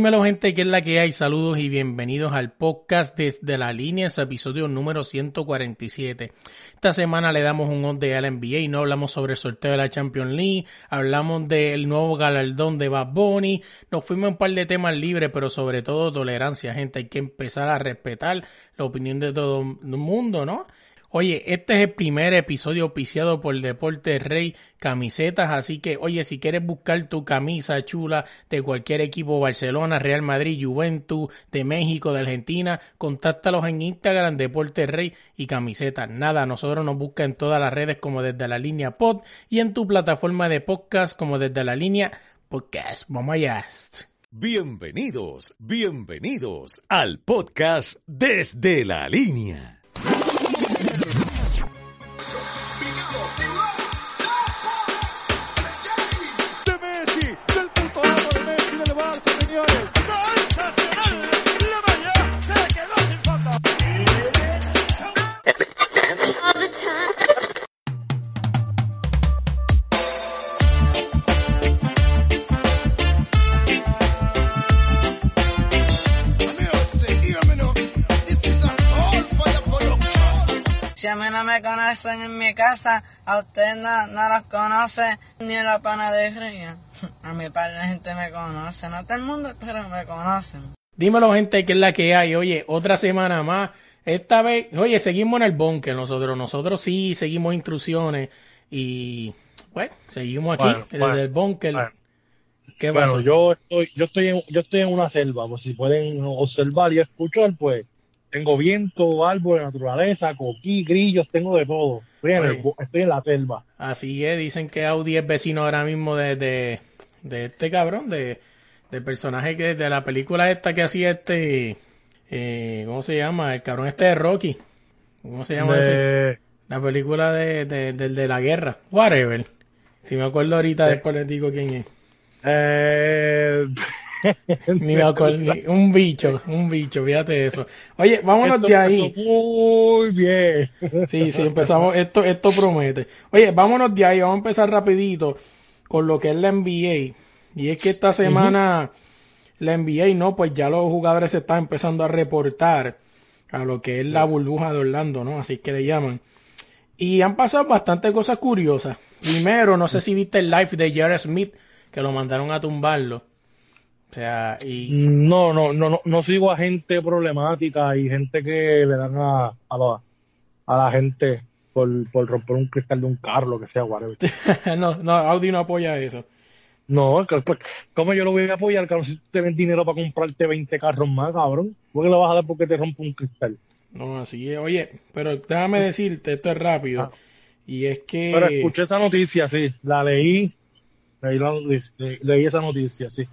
Dímelo gente, que es la que hay? Saludos y bienvenidos al podcast desde la línea, es episodio número 147. Esta semana le damos un on de la NBA no hablamos sobre el sorteo de la Champions League, hablamos del nuevo galardón de Bad Bunny, nos fuimos un par de temas libres, pero sobre todo tolerancia, gente, hay que empezar a respetar la opinión de todo el mundo, ¿no? Oye, este es el primer episodio auspiciado por Deporte Rey Camisetas, así que, oye, si quieres buscar tu camisa chula de cualquier equipo, Barcelona, Real Madrid, Juventus, de México, de Argentina, contáctalos en Instagram, Deporte Rey y Camisetas. Nada, nosotros nos busca en todas las redes como desde la línea pod y en tu plataforma de podcast como desde la línea podcast. Vamos allá. Bienvenidos, bienvenidos al podcast desde la línea. Si a mí no me conocen en mi casa, a usted no, no los conoce ni en la panadería. A mi par de gente me conoce, no todo el mundo, pero me conocen. Dímelo gente, que es la que hay. Oye, otra semana más. Esta vez, oye, seguimos en el bunker nosotros. Nosotros sí seguimos instrucciones y, bueno, seguimos aquí Bueno, desde bueno, el bunker. bueno. ¿Qué Bueno, yo estoy, yo estoy en, yo estoy en una selva, pues si pueden observar y escuchar, pues tengo viento, árboles, naturaleza, coquí, grillos, tengo de todo. Estoy en, el bo- estoy en la selva. Así es, dicen que Audi es vecino ahora mismo de, de, de este cabrón, de, del personaje que de la película esta que hacía este, eh, ¿cómo se llama? El cabrón este de Rocky. ¿Cómo se llama ese? De- La película de, de, del de la guerra. Whatever. Si me acuerdo ahorita, después les digo quién es. eh, Ni me acuerdo, un bicho, un bicho, fíjate eso. Oye, vámonos Esto de ahí. Muy bien. Sí, sí, empezamos, esto, esto promete. Oye, vámonos de ahí, vamos a empezar rapidito con lo que es la NBA. Y es que esta semana la NBA, no, pues ya los jugadores se están empezando a reportar a lo que es la burbuja de Orlando, ¿no? Así que le llaman. Y han pasado bastantes cosas curiosas. Primero, no sé si viste el live de Jared Smith, que lo mandaron a tumbarlo. O sea, y No, no, no, no, no sigo a gente problemática y gente que le dan a, a, la, a la gente por, por romper un cristal de un carro, lo que sea, whatever. no, no, Audi no apoya eso. No, que- pues, ¿cómo yo lo voy a apoyar, cabrón? Si tú tienes dinero para comprarte 20 carros más, cabrón. ¿Por qué le vas a dar porque te rompe un cristal? No, así es. Oye, pero déjame decirte, esto es rápido. Ah. Y es que... Pero escuché esa noticia, sí. La leí. Leí, la le- leí esa noticia, sí.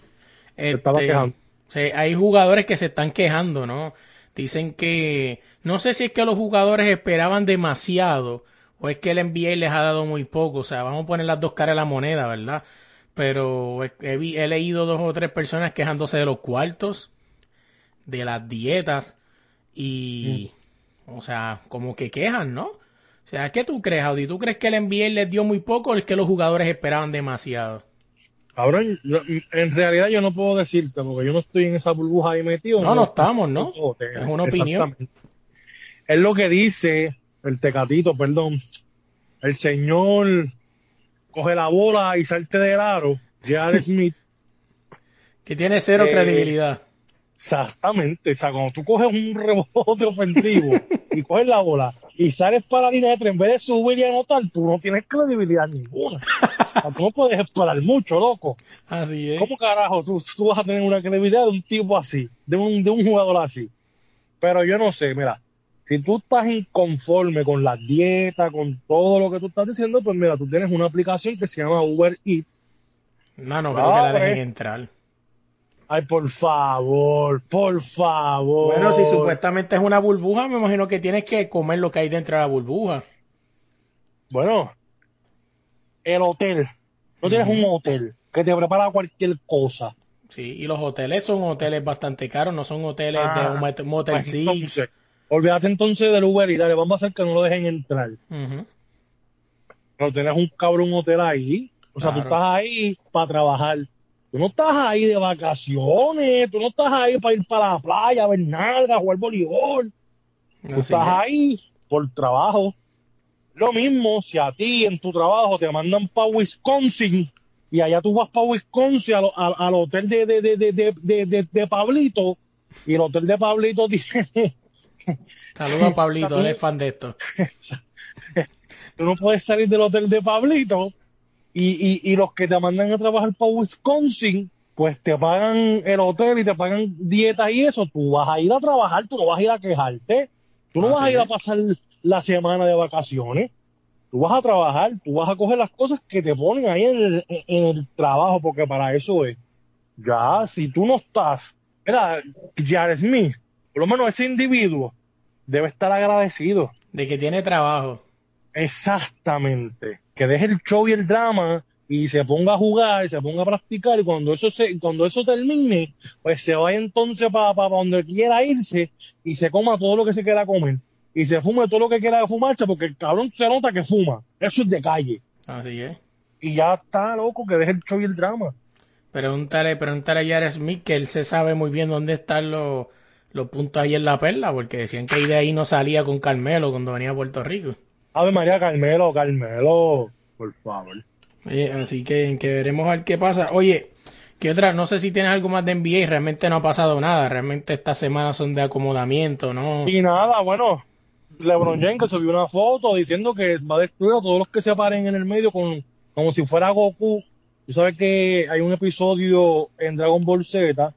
Este, estaba quejando. sí, hay jugadores que se están quejando, ¿no? Dicen que... No sé si es que los jugadores esperaban demasiado o es que el NBA les ha dado muy poco. O sea, vamos a poner las dos caras de la moneda, ¿verdad? Pero he, he leído dos o tres personas quejándose de los cuartos, de las dietas y... O sea, como que quejan, ¿no? O sea, ¿qué tú crees, Audi? ¿Tú crees que el NBA les dio muy poco o es que los jugadores esperaban demasiado? Cabrón, yo- en realidad yo no puedo decirte porque yo no estoy en esa burbuja ahí metido. No, no estamos, ¿no? Es una opinión. Es lo que dice el tecatito, perdón. El señor coge la bola y salte del aro. Jared Smith. Que tiene cero Eh, credibilidad. Exactamente. O sea, cuando tú coges un rebote ofensivo y coges la bola y sales para la línea de tres, en vez de subir y anotar, tú no tienes credibilidad ninguna. O sea, tú no puedes esperar mucho, loco. Así es. ¿Cómo carajo tú, tú vas a tener una credibilidad de un tipo así, de un, de un jugador así? Pero yo no sé, mira, si tú estás inconforme con la dieta, con todo lo que tú estás diciendo, pues mira, tú tienes una aplicación que se llama Uber Eats. No, no creo que la Ah, dejen pues. entrar. Ay, por favor, por favor. Bueno, si supuestamente es una burbuja, me imagino que tienes que comer lo que hay dentro de la burbuja. Bueno, el hotel. No tienes un hotel que te prepara cualquier cosa. Sí, y los hoteles son hoteles bastante caros, no son hoteles Ah, de un mot- Motel Pues Six. entonces, olvídate entonces del Uber y dale, vamos a hacer que no lo dejen entrar. Ujú. No tienes un cabrón hotel ahí. O sea, tú estás ahí para trabajar. Tú no estás ahí de vacaciones, tú no estás ahí para ir para la playa, a ver nada, jugar voleibol. Tú estás es. ahí por trabajo. Lo mismo si a ti en tu trabajo te mandan para Wisconsin y allá tú vas para Wisconsin al, al- al hotel de, de, de, de, de, de, de- de Pablito y el hotel de Pablito tiene... Saludos a Pablito, él es fan de esto. tú no puedes salir del hotel de Pablito y, y, y los que te mandan a trabajar para Wisconsin, pues te pagan el hotel y te pagan dietas y eso, tú vas a ir a trabajar, tú no vas a ir a quejarte, tú no Así vas a ir a pasar la semana de vacaciones, tú vas a trabajar, tú vas a coger las cosas que te ponen ahí en el, en el trabajo, porque para eso es. Ya, si tú no estás, mira, Jared Smith, por lo menos ese individuo debe estar agradecido. De que tiene trabajo. Exactamente. Que deje el show y el drama y se ponga a jugar y se ponga a practicar y cuando eso se, cuando eso termine, pues se vaya entonces para donde quiera irse y se coma todo lo que se quiera comer y se fume todo lo que quiera fumarse porque el cabrón se nota que fuma. Eso es de calle. Así es. Y ya está loco que deje el show y el drama. Pregúntale, pregúntale a Jared Smith que él se sabe muy bien dónde están los, los puntos ahí en la perla, porque decían que ahí de ahí no salía con Carmelo cuando venía a Puerto Rico. Ave María Carmelo, Carmelo, por favor. Oye, así que, que veremos a ver qué pasa. Oye, ¿qué otra? No sé si tienes algo más de NBA, realmente no ha pasado nada, realmente estas semanas son de acomodamiento, ¿no? Y nada, bueno, LeBron James que subió una foto diciendo que va a destruir a todos los que se paren en el medio con, como si fuera Goku. Tú sabes que hay un episodio en Dragon Ball Z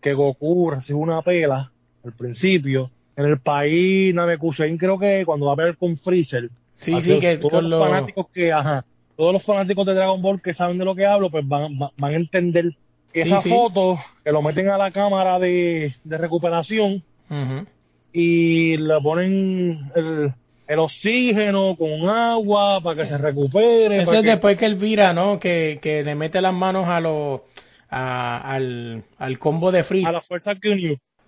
que Goku recibe una pela al principio. En el país Namekusein creo que cuando va a pelear con Freezer. Sí, así sí, que todos con los fanáticos que, ajá, todos los fanáticos de Dragon Ball que saben de lo que hablo, pues van, van- van a entender que Sí, esa sí. foto que lo meten a la cámara de, de recuperación Ujú. y le ponen el, el oxígeno con agua para que se recupere. Eso es que- después que él vira, ¿no? Que, que le mete las manos a los... a- al, al combo de a Freeze. la fuerza a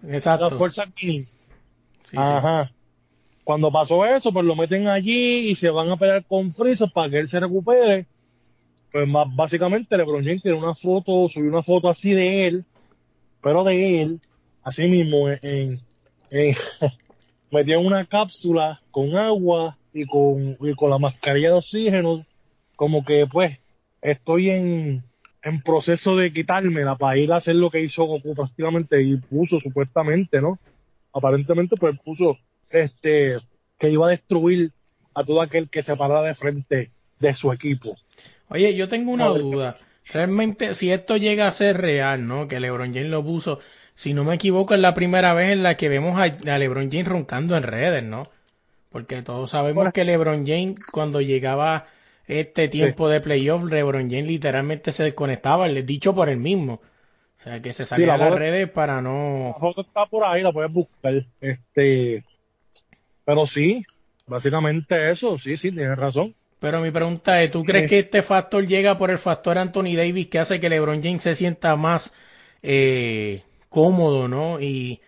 Exacto. la fuerza. Sí, Ajá. Cuando pasó eso, pues lo meten allí y se van a pelear con Freezer para que él se recupere. Pues más básicamente LeBron James tiene una foto, subió una foto así de él, pero de él, así mismo, en, en una cápsula con agua y con, y con la mascarilla de oxígeno, como que pues estoy en, en proceso de quitármela para ir a hacer lo que hizo Goku prácticamente y puso supuestamente, ¿no? Aparentemente pues puso este que iba a destruir a todo aquel que se parara de frente de su equipo. Oye, yo tengo una duda. Realmente, si esto llega a ser real, ¿no? Que LeBron James lo puso, si no me equivoco, es la primera vez en la que vemos a, a LeBron James roncando en redes, ¿no? Porque todos sabemos Bueno. que LeBron James, cuando llegaba este tiempo de playoff, LeBron James literalmente se desconectaba, le- dicho por él mismo. O sea, que se salía la de las redes para no... La foto está por ahí, la puedes buscar. Este, pero sí, básicamente eso, sí, sí, tienes razón. Pero mi pregunta es, ¿tú crees que este factor llega por el factor Anthony Davis que hace que LeBron James se sienta más eh, cómodo, ¿no? Y,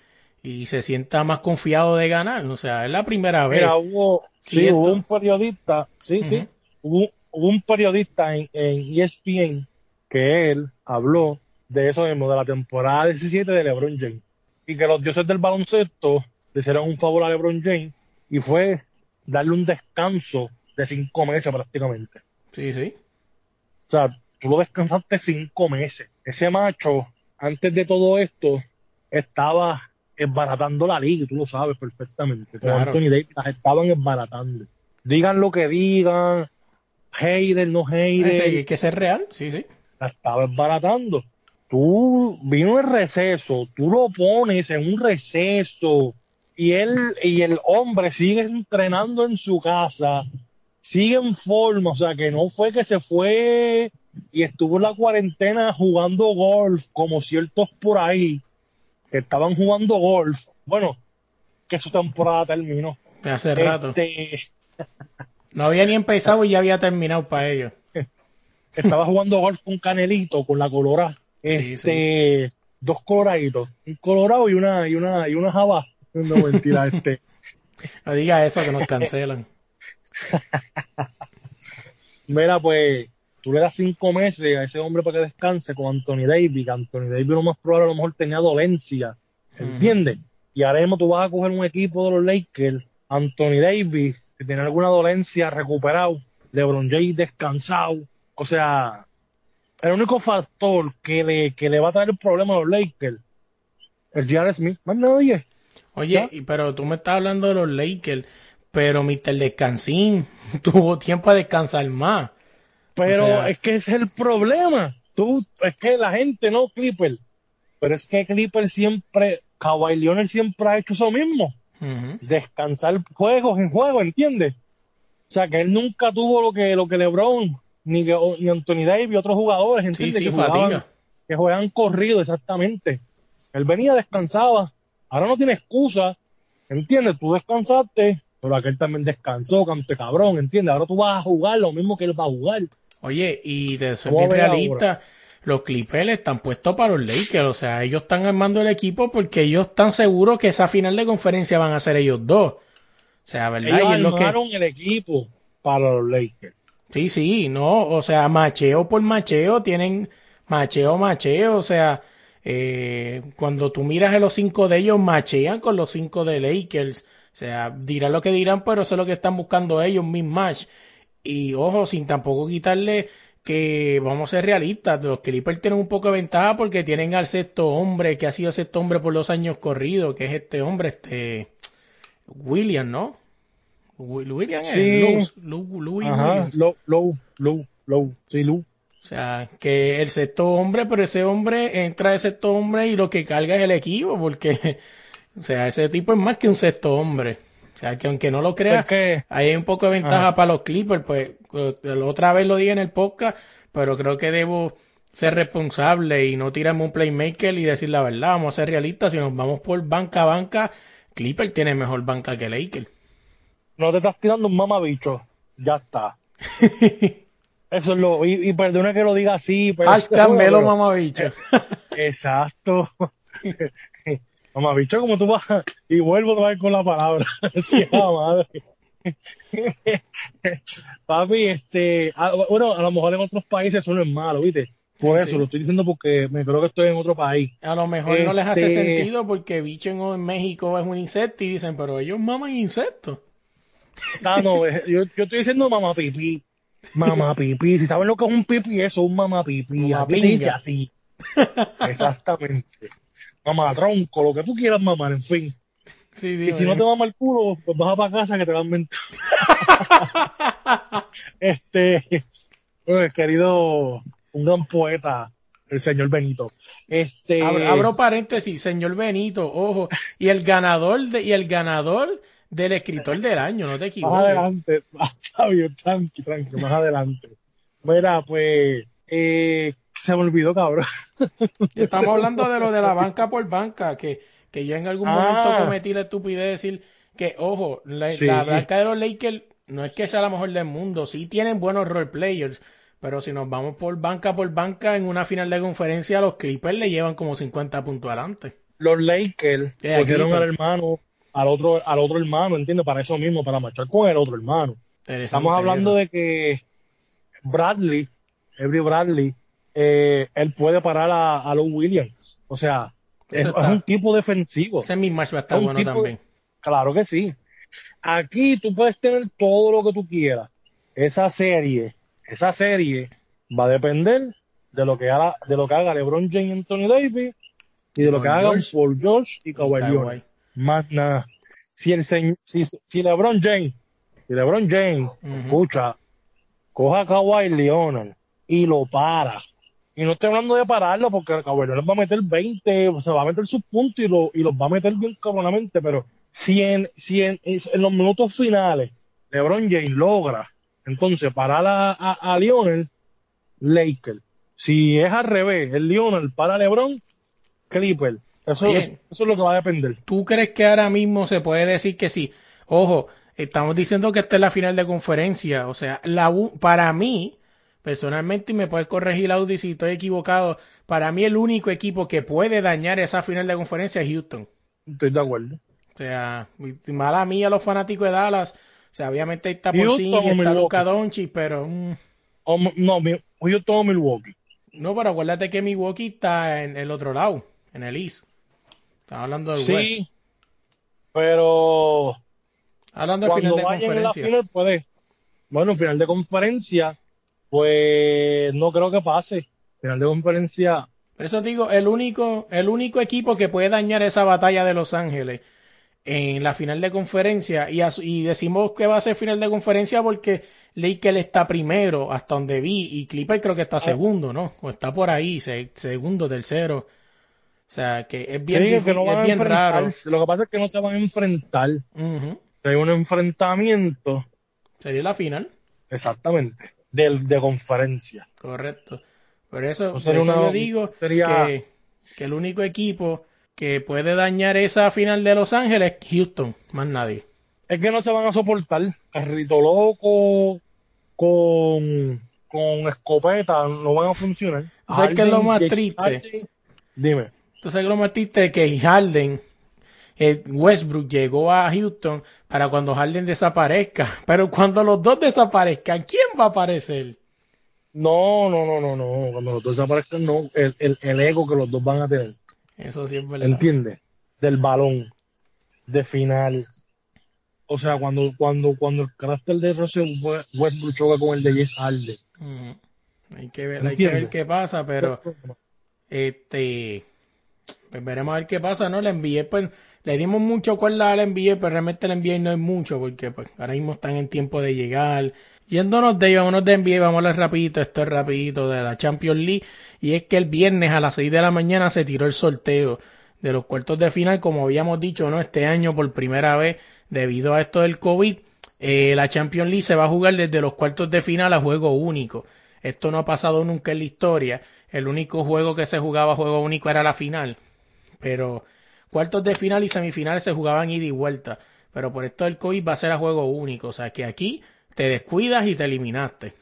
y se sienta más confiado de ganar. O sea, es la primera vez. Mira, hubo, Sí, esto- hubo un periodista, sí, sí, hubo, hubo un periodista en, en ESPN que él habló de eso mismo, de la temporada 17 de LeBron James. Y que los dioses del baloncesto le hicieron un favor a LeBron James y fue darle un descanso de cinco meses prácticamente. Sí, sí. O sea, tú lo descansaste cinco meses. Ese macho, antes de todo esto, estaba esbaratando la liga, tú lo sabes perfectamente. Claro. Anthony Davis las estaban esbaratando. Digan lo que digan, hater, no Ese- hay que ser real, sí, sí. la estaba esbaratando. Tú vino el receso, tú lo pones en un receso y él y el hombre sigue entrenando en su casa, sigue en forma, o sea que no fue que se fue y estuvo en la cuarentena jugando golf, como ciertos por ahí que estaban jugando golf. Bueno, que su temporada terminó. Hace rato. Este, No había ni empezado y ya había terminado para ellos. estaba jugando golf con Canelito, con la Sí, Este, dos coloraditos, un colorado y una, y una, y una java. No mentira, este. No diga eso que nos cancelan. Mira, pues, tú le das cinco meses a ese hombre para que descanse con Anthony Davis, que Anthony Davis lo más probable a lo mejor tenía dolencia, ¿entiendes? Y ahora mismo tú vas a coger un equipo de los Lakers, Anthony Davis, que tiene alguna dolencia, recuperado, LeBron James descansado, o sea, el único factor que le, que le va a traer el problema a los Lakers, el J.R. Smith, más nadie. Oye, ¿Ya? y- pero tú me estás hablando de los Lakers, pero Mr. Descansín tuvo tiempo a descansar más. Pero O sea- es que es el problema. Tú, es que la gente no Clipper. Pero es que Clipper siempre, Kawhi Leonard siempre ha hecho eso mismo. Descansar juegos en juego, ¿entiendes? O sea, que él nunca tuvo lo que, lo que LeBron, ni, ni Anthony Davis y otros jugadores, ¿entiendes? sí, que, jugaban, que juegan corrido, exactamente. Él venía, descansaba. Ahora no tiene excusa, ¿entiendes? Tú descansaste, pero aquel también descansó, cante cabrón, ¿entiendes? Ahora tú vas a jugar lo mismo que él va a jugar. Oye, y de ser bien realista, los Clippers están puestos para los Lakers. O sea, ellos están armando el equipo porque ellos están seguros que esa final de conferencia van a ser ellos dos. O sea, ¿verdad? Ellos Y es lo que... armaron el equipo para los Lakers. Sí, sí, no, o sea, macheo por macheo, tienen macheo, macheo, o sea, eh, cuando tú miras a los cinco de ellos, machean con los cinco de Lakers, o sea, dirán lo que dirán, pero eso es lo que están buscando ellos, mismatch. Y ojo, sin tampoco quitarle que vamos a ser realistas, los Clippers tienen un poco de ventaja porque tienen al sexto hombre, que ha sido sexto hombre por dos años corridos, que es este hombre, este William, ¿no? Wi- William es Sí. Lou, Lou- Ajá, low, low, low, low, sí, low. O sea, que el sexto hombre, pero ese hombre entra de sexto hombre y lo que carga es el equipo, porque, o sea, ese tipo es más que un sexto hombre. O sea, que aunque no lo creas, hay un poco de ventaja Ajá. para los Clippers, pues, eh, la otra vez lo dije en el podcast, pero creo que debo ser responsable y no tirarme un playmaker y decir la verdad, vamos a ser realistas, si nos vamos por banca a banca, Clipper tiene mejor banca que Lakers. No te estás tirando un mamabicho. Ya está. Eso es lo. Y, y perdona que lo diga así. Pero, Carmelo, pero- mamabicho. Exacto. mamabicho, como tú vas. Y vuelvo otra vez con la palabra. sí, la madre. Papi, este. a- bueno, a lo mejor en otros países eso no es malo, ¿viste? Por eso sí. lo estoy diciendo porque me creo que estoy en otro país. A lo mejor no les hace Este- sentido porque bicho en, en México es un insecto y dicen, pero ellos maman insectos. Ah, no, eh, yo, yo estoy diciendo mamá pipí. Mamá pipí. Si saben lo que es un pipí, eso es un mamá pipí. Mamá pinga. así. Exactamente. Mamá tronco, lo que tú quieras mamar, en fin. Sí, Y si no te mama el culo, pues vas para casa que te van a mentir. este, pues, querido, un gran poeta, el señor Benito. Este, Abro, abro paréntesis, señor Benito, ojo, y el ganador de, y el ganador del escritor del año, no te más equivoques. adelante, está bien, tranqui, tranqui, más adelante. Mira, pues, eh, se me olvidó, cabrón. Estamos hablando de lo de la banca por banca, que, que yo en algún Ah. momento cometí la estupidez de decir que, ojo, la, Sí. la banca de los Lakers no es que sea la mejor del mundo, sí tienen buenos role players, pero si nos vamos por banca por banca en una final de conferencia, los Clippers le llevan como 50 puntos adelante. Los Lakers cogieron al hermano, al otro, al otro hermano, ¿entiendes? Para eso mismo, para marchar con el otro hermano. Estamos hablando de que Bradley, Every Bradley, eh, él puede parar a, a los Williams. O sea, es, un tipo defensivo. Ese mismatch va a estar bueno tipo- también. Claro que sí. Aquí tú puedes tener todo lo que tú quieras. Esa serie, esa serie va a depender de lo que haga, de lo que haga LeBron James y Anthony Davis y de lo que hagan. Paul George y Kawhi Kawhi. Leonard. Más nada. Si el señ- si, si LeBron James, si LeBron James, escucha, coja a Kawhi Leonard y lo para. Y no estoy hablando de pararlo porque Kawhi Leonard va a meter 20, o sea, va a meter sus puntos y, lo, y los va a meter bien cabronamente, pero si en, si en, en los minutos finales LeBron James logra entonces parar a, a, a Leonard, Lakers. Si es al revés, el Lionel para LeBron, Clipper. Eso, Oye. eso, es lo que va a depender. ¿Tú crees que ahora mismo se puede decir que sí? Ojo, estamos diciendo que esta es la final de conferencia. O sea, la u- para mí, personalmente, y me puedes corregir, Audi, si estoy equivocado, para mí el único equipo que puede dañar esa final de conferencia es Houston. Estoy de acuerdo. O sea, mala mía los fanáticos de Dallas. O sea, obviamente está por Houston sí, o está Milwaukee. Luka Doncic, pero mm, O, no, Houston o Milwaukee. no, pero acuérdate que Milwaukee está en el otro lado, en el East. Hablando del West. Sí, pero Hablando de final de conferencia. final puede. Bueno, final de conferencia, pues no creo que pase. Final de conferencia, eso digo, el único, el único equipo que puede dañar esa batalla de Los Ángeles en la final de conferencia, y, y decimos que va a ser final de conferencia porque Lakers está primero, hasta donde vi, y Clipper creo que está segundo, ¿no? O está por ahí, se- segundo, tercero. O sea, que es bien, sí, difí- que no van es bien raro. Lo que pasa es que no se van a enfrentar. Ujú. Hay un enfrentamiento, Sería la final, exactamente, del, de conferencia. correcto. Por eso, por sería eso una- yo digo sería- que, que el único equipo que puede dañar esa final de Los Ángeles es Houston, más nadie. Es que no se van a soportar. Carrito loco con, con escopeta no van a funcionar. ¿Sabes qué es lo más triste? Dime. Entonces lo más triste es que Harden, eh, Westbrook llegó a Houston para cuando Harden desaparezca. Pero cuando los dos desaparezcan, ¿quién va a aparecer? No, no, no, no, no. Cuando los dos desaparezcan, no. El, el, el ego que los dos van a tener. Eso sí es verdad. ¿Entiendes? Del balón. De final. O sea, cuando, cuando, cuando el carácter de Russell Westbrook choca con el de James Harden. Hay que ver, hay que ver qué pasa, pero este pues veremos a ver qué pasa, ¿no? La NBA, pues, le dimos mucho cuerda a la NBA, pero realmente la NBA no es mucho, porque pues ahora mismo están en tiempo de llegar. Yéndonos de vámonos de NBA, vamos a rapidito, esto es rapidito de la Champions League, y es que el viernes a las 6 de la mañana se tiró el sorteo de los cuartos de final, como habíamos dicho, ¿no? Este año por primera vez, debido a esto del COVID, eh, la Champions League se va a jugar desde los cuartos de final a juego único. Esto no ha pasado nunca en la historia. El único juego que se jugaba a juego único era la final. Pero cuartos de final y semifinales se jugaban ida y vuelta. Pero por esto del COVID va a ser a juego único. O sea que aquí te descuidas y te eliminaste.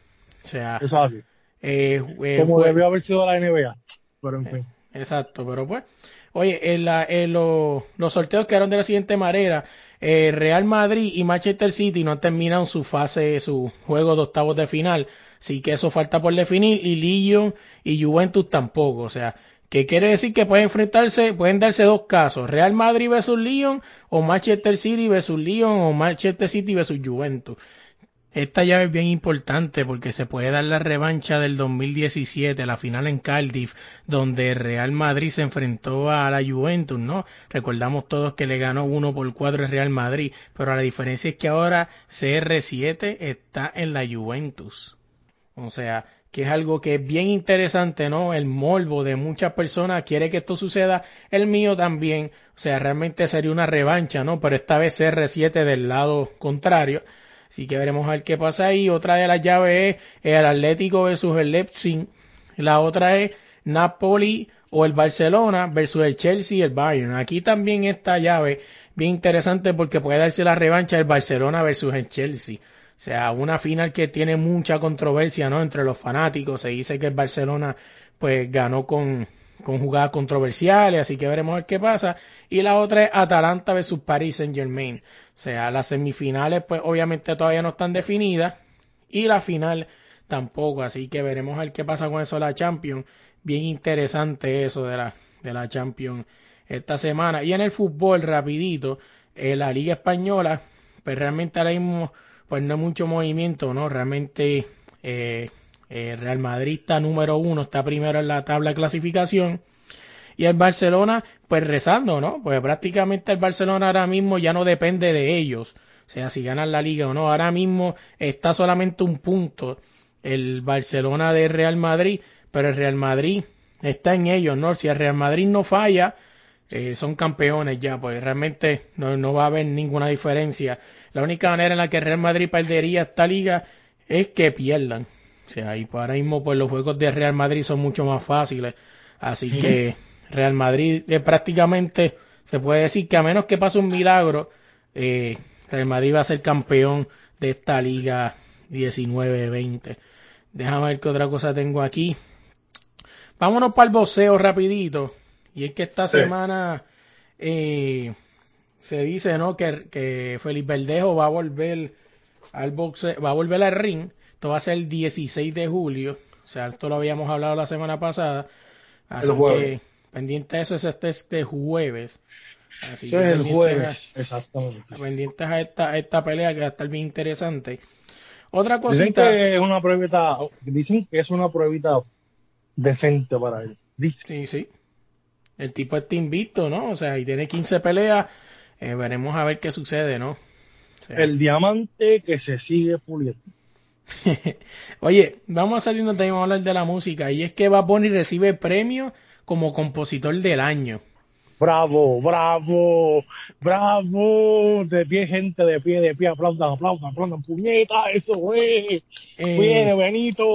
O sea, es así. eh, eh, Como debió haber sido la NBA. Pero en fin. Exacto, pero pues, oye, en la- en lo- los sorteos quedaron de la siguiente manera. Eh, Real Madrid y Manchester City no han terminado su fase, su juego de octavos de final. Así que eso falta por definir. Y Lyon y Juventus tampoco. O sea, que quiere decir que pueden enfrentarse, pueden darse dos casos. Real Madrid versus Lyon o Manchester City versus Lyon o Manchester City versus Juventus. Esta llave es bien importante porque se puede dar la revancha del 2017, la final en Cardiff, donde Real Madrid se enfrentó a la Juventus, ¿no? Recordamos todos que le ganó 1 por 4 el Real Madrid, pero la diferencia es que ahora CR7 está en la Juventus. O sea, que es algo que es bien interesante, ¿no? El morbo de muchas personas quiere que esto suceda, el mío también. O sea, realmente sería una revancha, ¿no? Pero esta vez CR7 del lado contrario. Así que veremos a ver qué pasa ahí. Otra de las llaves es el Atlético versus el Leipzig. La otra es Napoli o el Barcelona versus el Chelsea y el Bayern. Aquí también esta llave bien interesante porque puede darse la revancha del Barcelona versus el Chelsea. O sea, una final que tiene mucha controversia, ¿no? Entre los fanáticos. Se dice que el Barcelona, pues, ganó con, con jugadas controversiales, así que veremos a ver qué pasa. Y la otra es Atalanta versus Paris Saint Germain. O sea, las semifinales, pues, obviamente todavía no están definidas. Y la final tampoco, así que veremos a ver qué pasa con eso la Champions. Bien interesante eso de la, de la Champions esta semana. Y en el fútbol, rapidito, eh, la Liga Española, pues realmente ahora mismo pues no hay mucho movimiento, ¿no? Realmente eh, eh, Real Madrid está número uno, está primero en la tabla de clasificación. Y el Barcelona, pues rezando, ¿no? Pues prácticamente el Barcelona ahora mismo ya no depende de ellos. O sea, si ganan la liga o no. Ahora mismo está solamente un punto el Barcelona de Real Madrid, pero el Real Madrid está en ellos, ¿no? Si el Real Madrid no falla, eh, son campeones ya, pues realmente no, no va a haber ninguna diferencia. La única manera en la que Real Madrid perdería esta liga es que pierdan. O sea, y ahora mismo pues los juegos de Real Madrid son mucho más fáciles. Así que Real Madrid eh, prácticamente se puede decir que a menos que pase un milagro, eh, Real Madrid va a ser campeón de esta liga 19-20. Déjame ver qué otra cosa tengo aquí. Vámonos para el boxeo rapidito. Y es que esta Sí. semana eh, se dice ¿no? que, que Felipe Verdejo va a volver al boxeo, va a volver al ring. Esto va a ser el 16 de julio. O sea, esto lo habíamos hablado la semana pasada. Así El jueves. que pendiente de eso es este, este jueves. Así Eso es el jueves, exactamente. pendientes a esta, a esta pelea que va a estar bien interesante. Otra Dicen cosita. que es una pruebita, dicen que es una pruebita decente para él. Dicen. Sí, sí. El tipo está invicto, ¿no? O sea, y tiene 15 peleas. Eh, veremos a ver qué sucede, ¿no? O sea, El diamante que se sigue puliendo. Oye, vamos a de ahí, vamos a hablar de la música. Y es que Bad Bunny recibe premio como compositor del año. Bravo, bravo, bravo. De pie, gente, de pie, de pie. Aplaudan, aplaudan, aplaudan. Puñeta, eso es. Eh, Viene, Benito.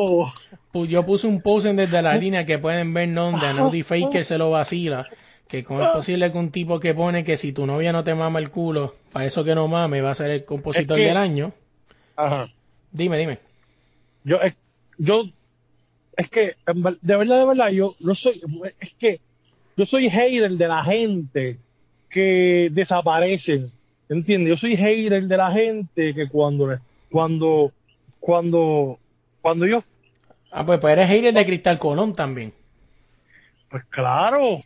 pu- yo puse un post en desde la línea que pueden ver ¿no? donde Naughty Faker se lo vacila. Que cómo es posible que un tipo que pone que si tu novia no te mama el culo, para eso que no mame, va a ser el compositor Es que- del año. Ajá. Dime, dime. Yo, es, yo, es que, de verdad, de verdad, yo no soy, es que yo soy hater de la gente que desaparecen, ¿entiendes? Yo soy hater de la gente que cuando, cuando, cuando, cuando yo, Ah, pues, pues eres hater de Cristal Colón también. pues claro,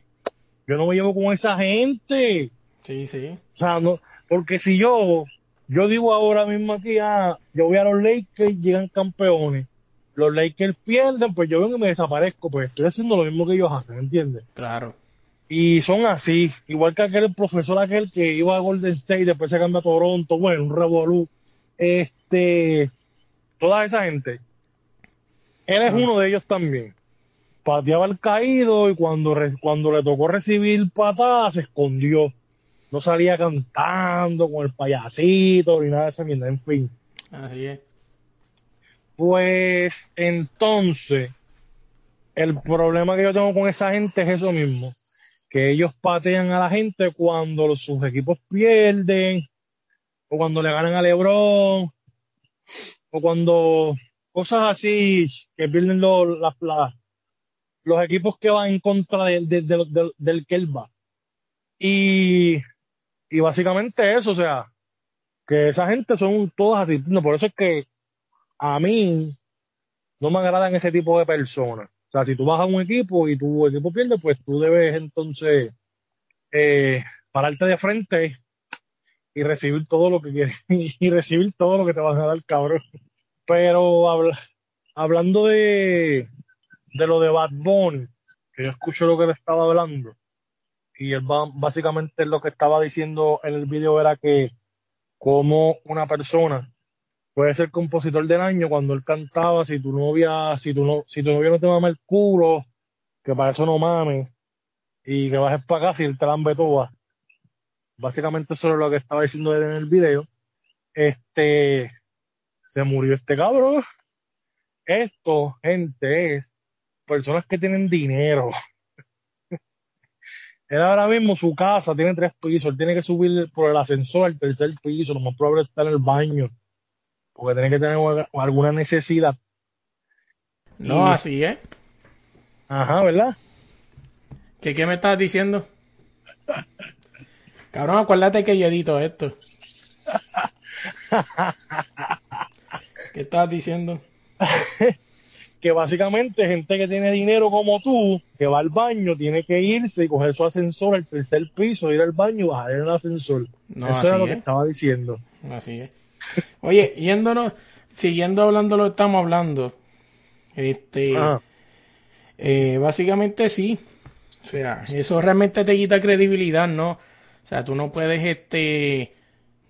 yo no me llevo con esa gente, Sí, sí. o sea, no, porque si yo, yo digo ahora mismo aquí, ah, yo voy a los Lakers, llegan campeones, los Lakers pierden, pues yo vengo y me desaparezco, pues estoy haciendo lo mismo que ellos hacen, ¿entiendes? Claro. Y son así, igual que aquel profesor aquel que iba a Golden State, después se cambia a Toronto, bueno, un revolú. Este, toda esa gente. Él es uno de ellos también. Pateaba el caído y cuando, cuando le tocó recibir patadas se escondió. No salía cantando con el payasito ni nada de esa mierda, en fin. Así es. Pues entonces, el problema que yo tengo con esa gente es eso mismo, que ellos patean a la gente cuando los- sus equipos pierden, o cuando le ganan a LeBron, o cuando cosas así que pierden los, las- las- los equipos que van en contra de- de- de- de- del que él va. Y, y básicamente eso, o sea, que esa gente son todas. No, por eso es que a mí no me agradan ese tipo de personas. O sea, si tú vas a un equipo y tu equipo pierde, pues tú debes entonces eh, pararte de frente y recibir todo lo que quieres y recibir todo lo que te van a dar, cabrón. Pero habla- hablando de, de lo de Bad Bunny, que yo escucho lo que él estaba hablando, y él básicamente lo que estaba diciendo en el video era que como una persona puede ser compositor del año cuando él cantaba si tu novia, si tu no, si tu novia no te mama el culo, que para eso no mames, y que bajes para casa y él te lambe toda. Básicamente eso es lo que estaba diciendo él en el video. Este se murió este cabrón. Esto, gente, es personas que tienen dinero. Él ahora mismo su casa tiene tres pisos, él tiene que subir por el ascensor al tercer piso, lo más probable es estar en el baño porque tiene que tener alguna necesidad. No, Y- así es. Ajá, ¿verdad? ¿Qué, ¿Qué me estás diciendo? Cabrón, acuérdate que yo edito esto. ¿Qué estás diciendo? Que básicamente gente que tiene dinero como tú, que va al baño, tiene que irse y coger su ascensor al tercer piso, ir al baño y bajar en el ascensor. No, Eso era lo es. que estaba diciendo. Así es. Oye, yéndonos, siguiendo hablando lo que estamos hablando. Este, Ajá. eh, básicamente sí. O sea, eso realmente te quita credibilidad, ¿no? O sea, tú no puedes, este,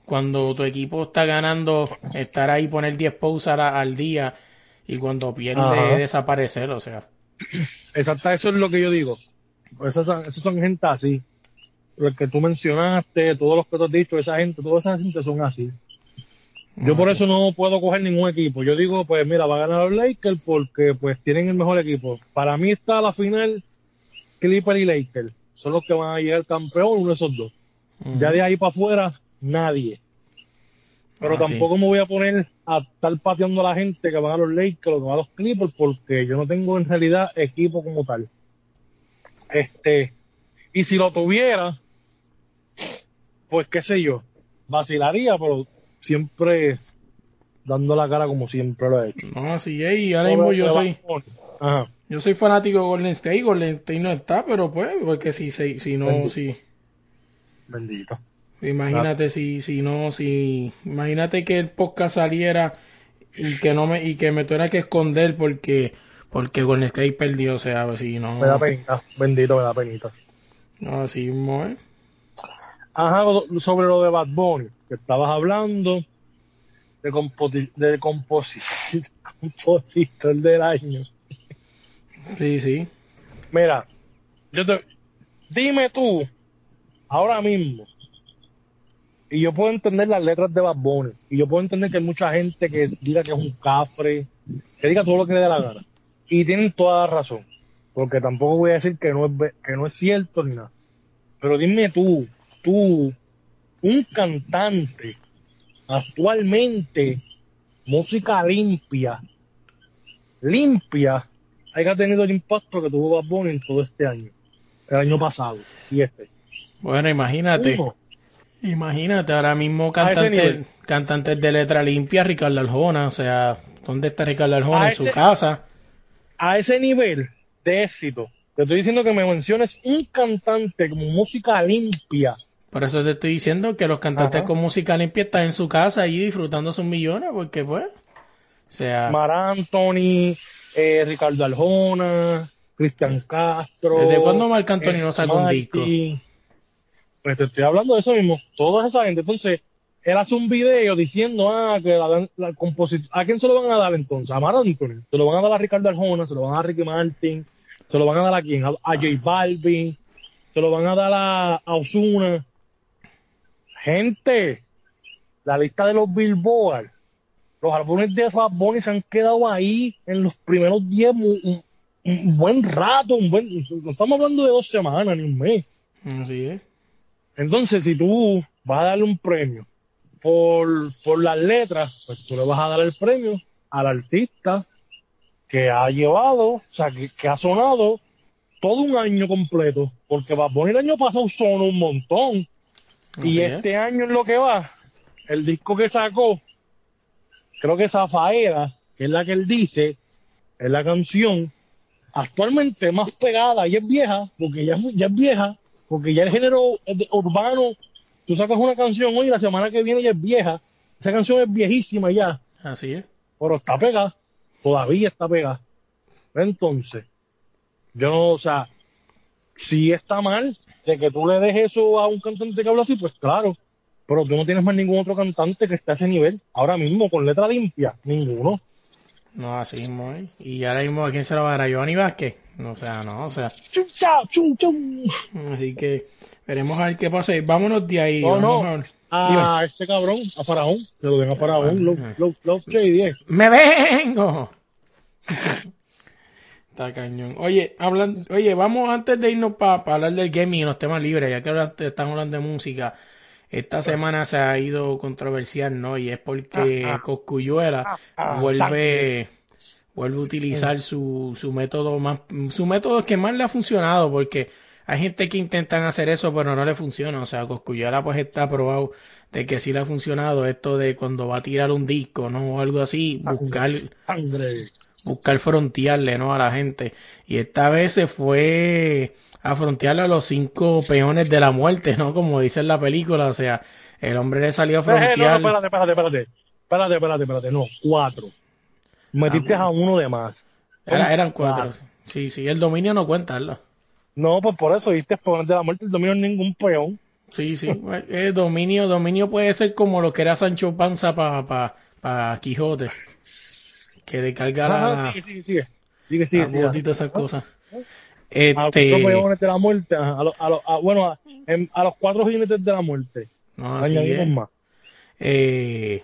cuando tu equipo está ganando, estar ahí, poner 10 pausas al día y cuando pierde, Ajá. desaparecer, o sea. Exacto, eso es lo que yo digo. Esas son, esas son gente así. Los que tú mencionaste, todos los que tú has dicho, esa gente, toda esa gente son así. Yo por eso no puedo coger ningún equipo. Yo digo, pues mira, va a ganar los Lakers porque pues tienen el mejor equipo. Para mí está la final Clipper y Lakers. Son los que van a llegar campeón, uno de esos dos. Ya de ahí para afuera, nadie. Pero Ah, sí. tampoco me voy a poner a estar pateando a la gente que van a los Lakers o que van a los Clippers porque yo no tengo en realidad equipo como tal. Este, y si lo tuviera, pues qué sé yo, vacilaría, pero siempre dando la cara como siempre lo he hecho. No, así es, y ahora mismo yo soy, Ajá. yo soy fanático de Golden State, Golden State no está, pero pues, porque si, si, si no, Bendito. si, Bendito. Imagínate si, si no, si, imagínate que el podcast saliera y que no me, y que me tuviera que esconder porque, porque Golden State perdió, o sea, si no, Me da penita. Bendito, me da penita. no, así mismo, ¿eh? Ajá, sobre lo de Bad Bunny, que estabas hablando de, compoti- de composi- compositor del año. Sí, sí. Mira, yo te, dime tú, ahora mismo, y yo puedo entender las letras de Bad Bunny, y yo puedo entender que hay mucha gente que diga que es un cafre, que diga todo lo que le dé la gana. Y tienen toda la razón, porque tampoco voy a decir que no es, que no es cierto ni nada. Pero dime tú, tú, un cantante, actualmente, música limpia, limpia, haya tenido el impacto que tuvo Bad Bunny en todo este año, el año pasado y este. Bueno, imagínate. Uno. Imagínate, ahora mismo cantantes, nivel. cantantes de letra limpia, Ricardo Arjona, o sea, ¿dónde está Ricardo Arjona? A en su casa. A ese nivel de éxito, te estoy diciendo que me menciones un cantante con música limpia. Por eso te estoy diciendo que los cantantes Ajá. con música limpia están en su casa ahí disfrutando sus millones, porque pues, o sea, Mar Anthony, eh, Ricardo Arjona, Cristian Castro. ¿Desde cuándo Marc Anthony no saca un Martin. Pues te estoy hablando de eso mismo. Toda esa gente. Entonces, él hace un video diciendo, ah, que la, la. ¿A quién se lo van a dar entonces? A Mar Anthony. Se lo van a dar a Ricardo Arjona, se lo van a dar a Ricky Martin, se lo van a dar a quién? A, J Balvin, se lo van a dar a, a Ozuna. Gente, la lista de los Billboard, los álbumes de Bad Bunny se han quedado ahí en los primeros 10 un, buen rato, no estamos hablando de dos semanas ni un mes. así es. Entonces, si tú vas a darle un premio por, por las letras, pues tú le vas a dar el premio al artista que ha llevado, o sea, que, que ha sonado todo un año completo, porque Bad Bunny el año pasado sonó un montón, Así y es. este año en lo que va, el disco que sacó, creo que Zafaera, que es la que él dice, es la canción actualmente más pegada y es vieja, porque ya, ya es vieja, porque ya el género de- urbano, tú sacas una canción hoy y la semana que viene ya es vieja, esa canción es viejísima ya, Así es. pero está pegada, todavía está pegada. Entonces, yo no, o sea, si está mal de que tú le dejes eso a un cantante que habla así, pues claro, pero tú no tienes más ningún otro cantante que esté a ese nivel, ahora mismo, con letra limpia, ninguno. No, así mismo, ¿eh? Y ahora mismo, ¿a quién se lo va a dar? ¿A Giovanni Vázquez? No, o sea, no, o sea, Chu, chao, chu, chu. así que veremos a ver qué pasa. Y Vámonos de ahí. No, no, a este cabrón, a Faraón, que lo den a Faraón, Love, Love, Love Shady, eh. ¡Me vengo! Está cañón. Oye, hablan, oye, vamos antes de irnos para hablar del gaming y los temas libres, ya que ahora te- estamos hablando de música. Esta semana se ha ido controversial, ¿no? Y es porque Ah, ah. Coscuyuela ah, vuelve, vuelve a utilizar su, su método más, su método que más le ha funcionado, porque hay gente que intentan hacer eso, pero no le funciona. O sea, Coscuyuela pues está probado de que sí le ha funcionado esto de cuando va a tirar un disco, ¿no? O algo así, buscar, buscar frontearle, ¿no? A la gente. Y esta vez se fue a frontearle a los cinco peones de la muerte, ¿no? Como dice en la película, o sea, el hombre le salió a Eh, no, no, frontear. espérate, espérate, espérate. Espérate, espérate, espérate. No, cuatro. Metiste Ah, a uno de más. Era- eran cuatro. Sí, sí, el dominio no cuenta, ¿verdad? No, pues por eso diste peones de la muerte. El dominio es ningún peón. Sí, sí. Eh, dominio, dominio puede ser como lo que era Sancho Panza para pa, pa Quijote. Que descarga Ajá, la, sigue, sigue, sigue. Sigue, sigue, botita, Ah, esas cosas. A los Este, cuatro peones de la muerte. ajá, A, los- a los- a- bueno, a, en- a los cuatro jinetes de la muerte. no, así Añadimos es. más. Eh,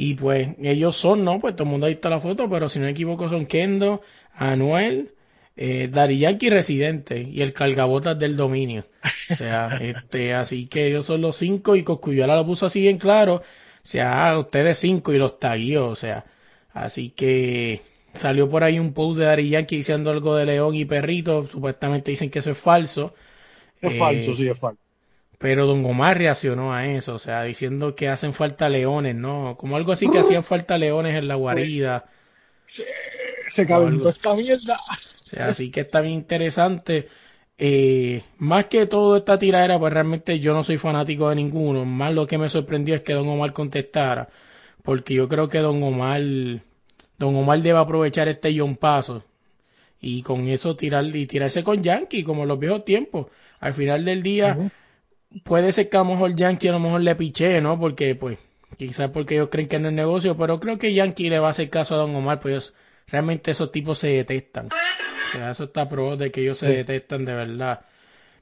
Y pues ellos son, ¿no? Pues todo el mundo ha visto la foto, pero si no me equivoco son Kendo, Anuel, eh, Dari Yankee Residente y el cargabotas del dominio. O sea, este, así que ellos son los cinco y Coscuyuela lo puso así bien claro. O sea, ustedes cinco y los taguió, o sea. Así que salió por ahí un post de Dari Yankee diciendo algo de León y Perrito. Supuestamente dicen que eso es falso. Es Eh, falso, sí, es falso. Pero Don Omar reaccionó a eso, o sea, diciendo que hacen falta leones, ¿no? Como algo así que hacían falta leones en la guarida. Se calentó esta mierda. O sea, así que está bien interesante. Eh, más que todo esta tiradera, pues realmente yo no soy fanático de ninguno. Más lo que me sorprendió es que Don Omar contestara. Porque yo creo que Don Omar, Don Omar debe aprovechar este John Paso. Y con eso tirar, y tirarse con Yankee, como en los viejos tiempos. Al final del día, puede ser que a lo mejor Yankee a lo mejor le piche, ¿no? Porque, pues, quizás porque ellos creen que no es negocio, pero creo que Yankee le va a hacer caso a Don Omar, pues ellos- realmente esos tipos se detestan. O sea, eso está probado de que ellos se detestan de verdad.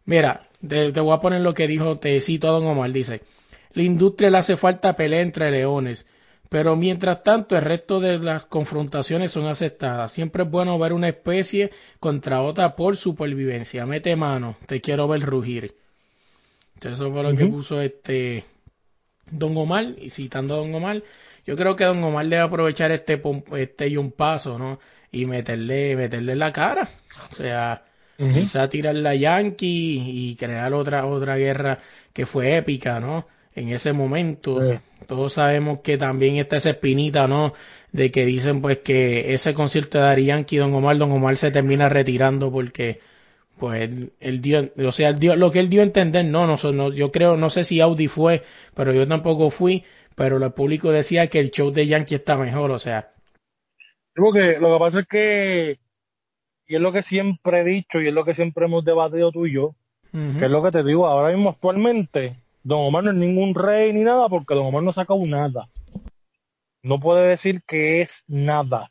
Mira, te, te voy a poner lo que dijo, te cito a Don Omar, dice, la industria le hace falta pelea entre leones, pero mientras tanto el resto de las confrontaciones son aceptadas. Siempre es bueno ver una especie contra otra por supervivencia. Mete mano, te quiero ver rugir. Entonces eso fue lo que puso este Don Omar, y citando a Don Omar, yo creo que Don Omar debe aprovechar este este y un paso, ¿no? Y meterle, meterle la cara. O sea, quizá tirar la Yankee y crear otra, otra guerra que fue épica, ¿no? En ese momento. Todos sabemos que también está esa espinita, ¿no? De que dicen pues que ese concierto de Dari Yankee, Don Omar, Don Omar se termina retirando porque pues él, él dio, o sea, él dio, lo que él dio a entender, no, no, yo creo, no sé si Audi fue, pero yo tampoco fui, pero el público decía que el show de Yankee está mejor, o sea, Porque lo que pasa es que, y es lo que siempre he dicho, y es lo que siempre hemos debatido tú y yo, que es lo que te digo, ahora mismo actualmente, Don Omar no es ningún rey ni nada, porque Don Omar no ha sacado nada. No puede decir que es nada.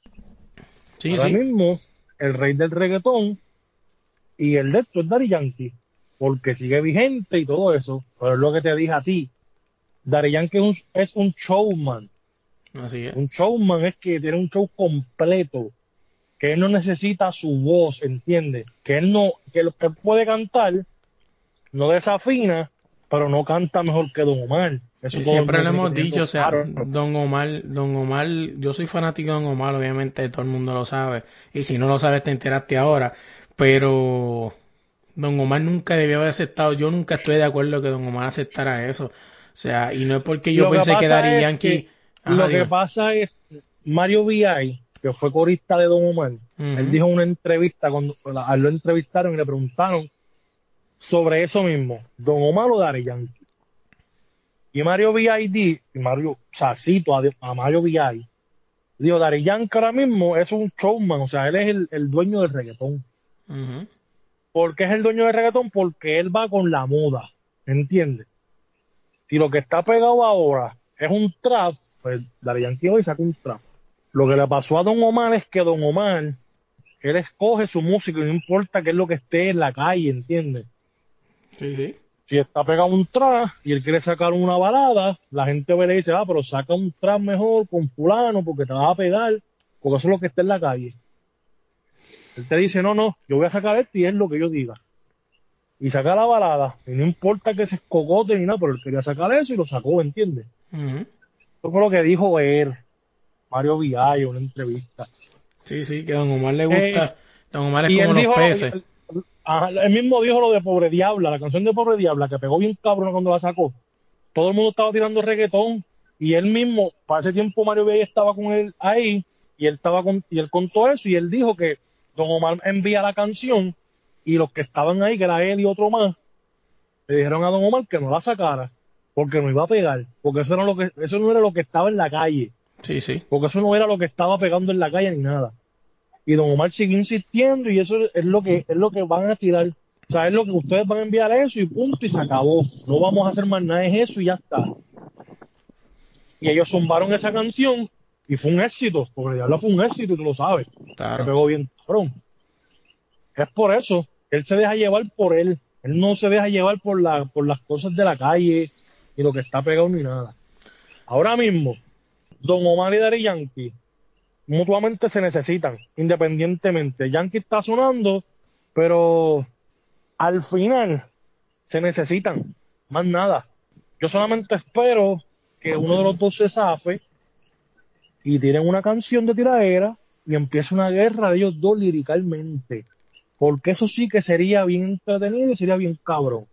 sí, ahora sí, mismo, el rey del reggaetón y el de esto es Daddy Yankee, porque sigue vigente y todo eso, pero es lo que te dije a ti. Daddy Yankee es un, es un showman. así es, Un showman es que tiene un show completo, que él no necesita su voz, ¿entiendes? Que él no, que lo que él puede cantar, no desafina, pero no canta mejor que Don Omar. Eso siempre le hemos dicho, o sea. Don Omar, Don Omar, yo soy fanático de Don Omar, obviamente todo el mundo lo sabe, y si no lo sabes te enteraste ahora, pero Don Omar nunca debió haber aceptado, yo nunca estoy de acuerdo que Don Omar aceptara eso, o sea, y no es porque yo Lo pensé que, es Yankee, que Ajá, lo que pasa es, Mario VI, que fue corista de Don Omar, él dijo en una entrevista, cuando a lo entrevistaron y le preguntaron sobre eso mismo, Don Omar o Daddy Yankee. Y Mario VID, y Mario, o sea, cito a, a Mario VI, dijo, Daddy Yankee ahora mismo es un showman, o sea, él es el, el dueño del reggaetón. Ujú. ¿Por qué es el dueño del reggaetón? Porque él va con la moda, ¿entiendes? Si lo que está pegado ahora es un trap, pues Daddy Yankee hoy saca un trap. Lo que le pasó a Don Omar es que Don Omar, él escoge su música y no importa qué es lo que esté en la calle, ¿entiendes? Sí, sí. Si está pegado un trap y él quiere sacar una balada, la gente ve y le dice, ah, pero saca un trap mejor con fulano porque te vas a pegar, porque eso es lo que está en la calle. Él te dice, no, no, yo voy a sacar esto y es lo que yo diga. Y saca la balada, y no importa que se escogote ni nada, pero él quería sacar eso y lo sacó, ¿entiendes? Eso fue lo que dijo él, Mario Villay, en una entrevista. Sí, sí, que a Don Omar le gusta, Eh, Don Omar es como los dijo, peces. Él mismo dijo lo de Pobre Diabla, la canción de Pobre Diabla, que pegó bien cabrón cuando la sacó. Todo el mundo estaba tirando reggaetón y él mismo, para ese tiempo Mario Villay estaba con él ahí y él estaba con, y él contó eso y él dijo que Don Omar envía la canción y los que estaban ahí, que era él y otro más, le dijeron a Don Omar que no la sacara porque no iba a pegar, porque eso, era lo que, eso no era lo que estaba en la calle, Sí, sí. porque eso no era lo que estaba pegando en la calle ni nada. Y Don Omar sigue insistiendo y eso es lo que es lo que van a tirar. O sea, es lo que ustedes van a enviar eso y punto y se acabó. No vamos a hacer más nada, es eso y ya está. Y ellos zumbaron esa canción y fue un éxito, porque Diablo fue un éxito y tú lo sabes. Me Claro. pegó bien cabrón. Es por eso. Él se deja llevar por él. Él no se deja llevar por, la, por las cosas de la calle, ni lo que está pegado, ni nada. Ahora mismo, Don Omar y Daddy Yankee mutuamente se necesitan, independientemente. Yankee está sonando, pero al final se necesitan, más nada. Yo solamente espero que uno de los dos se zafe y tiren una canción de tiradera y empiece una guerra de ellos dos liricalmente. Porque eso sí que sería bien entretenido y sería bien cabrón.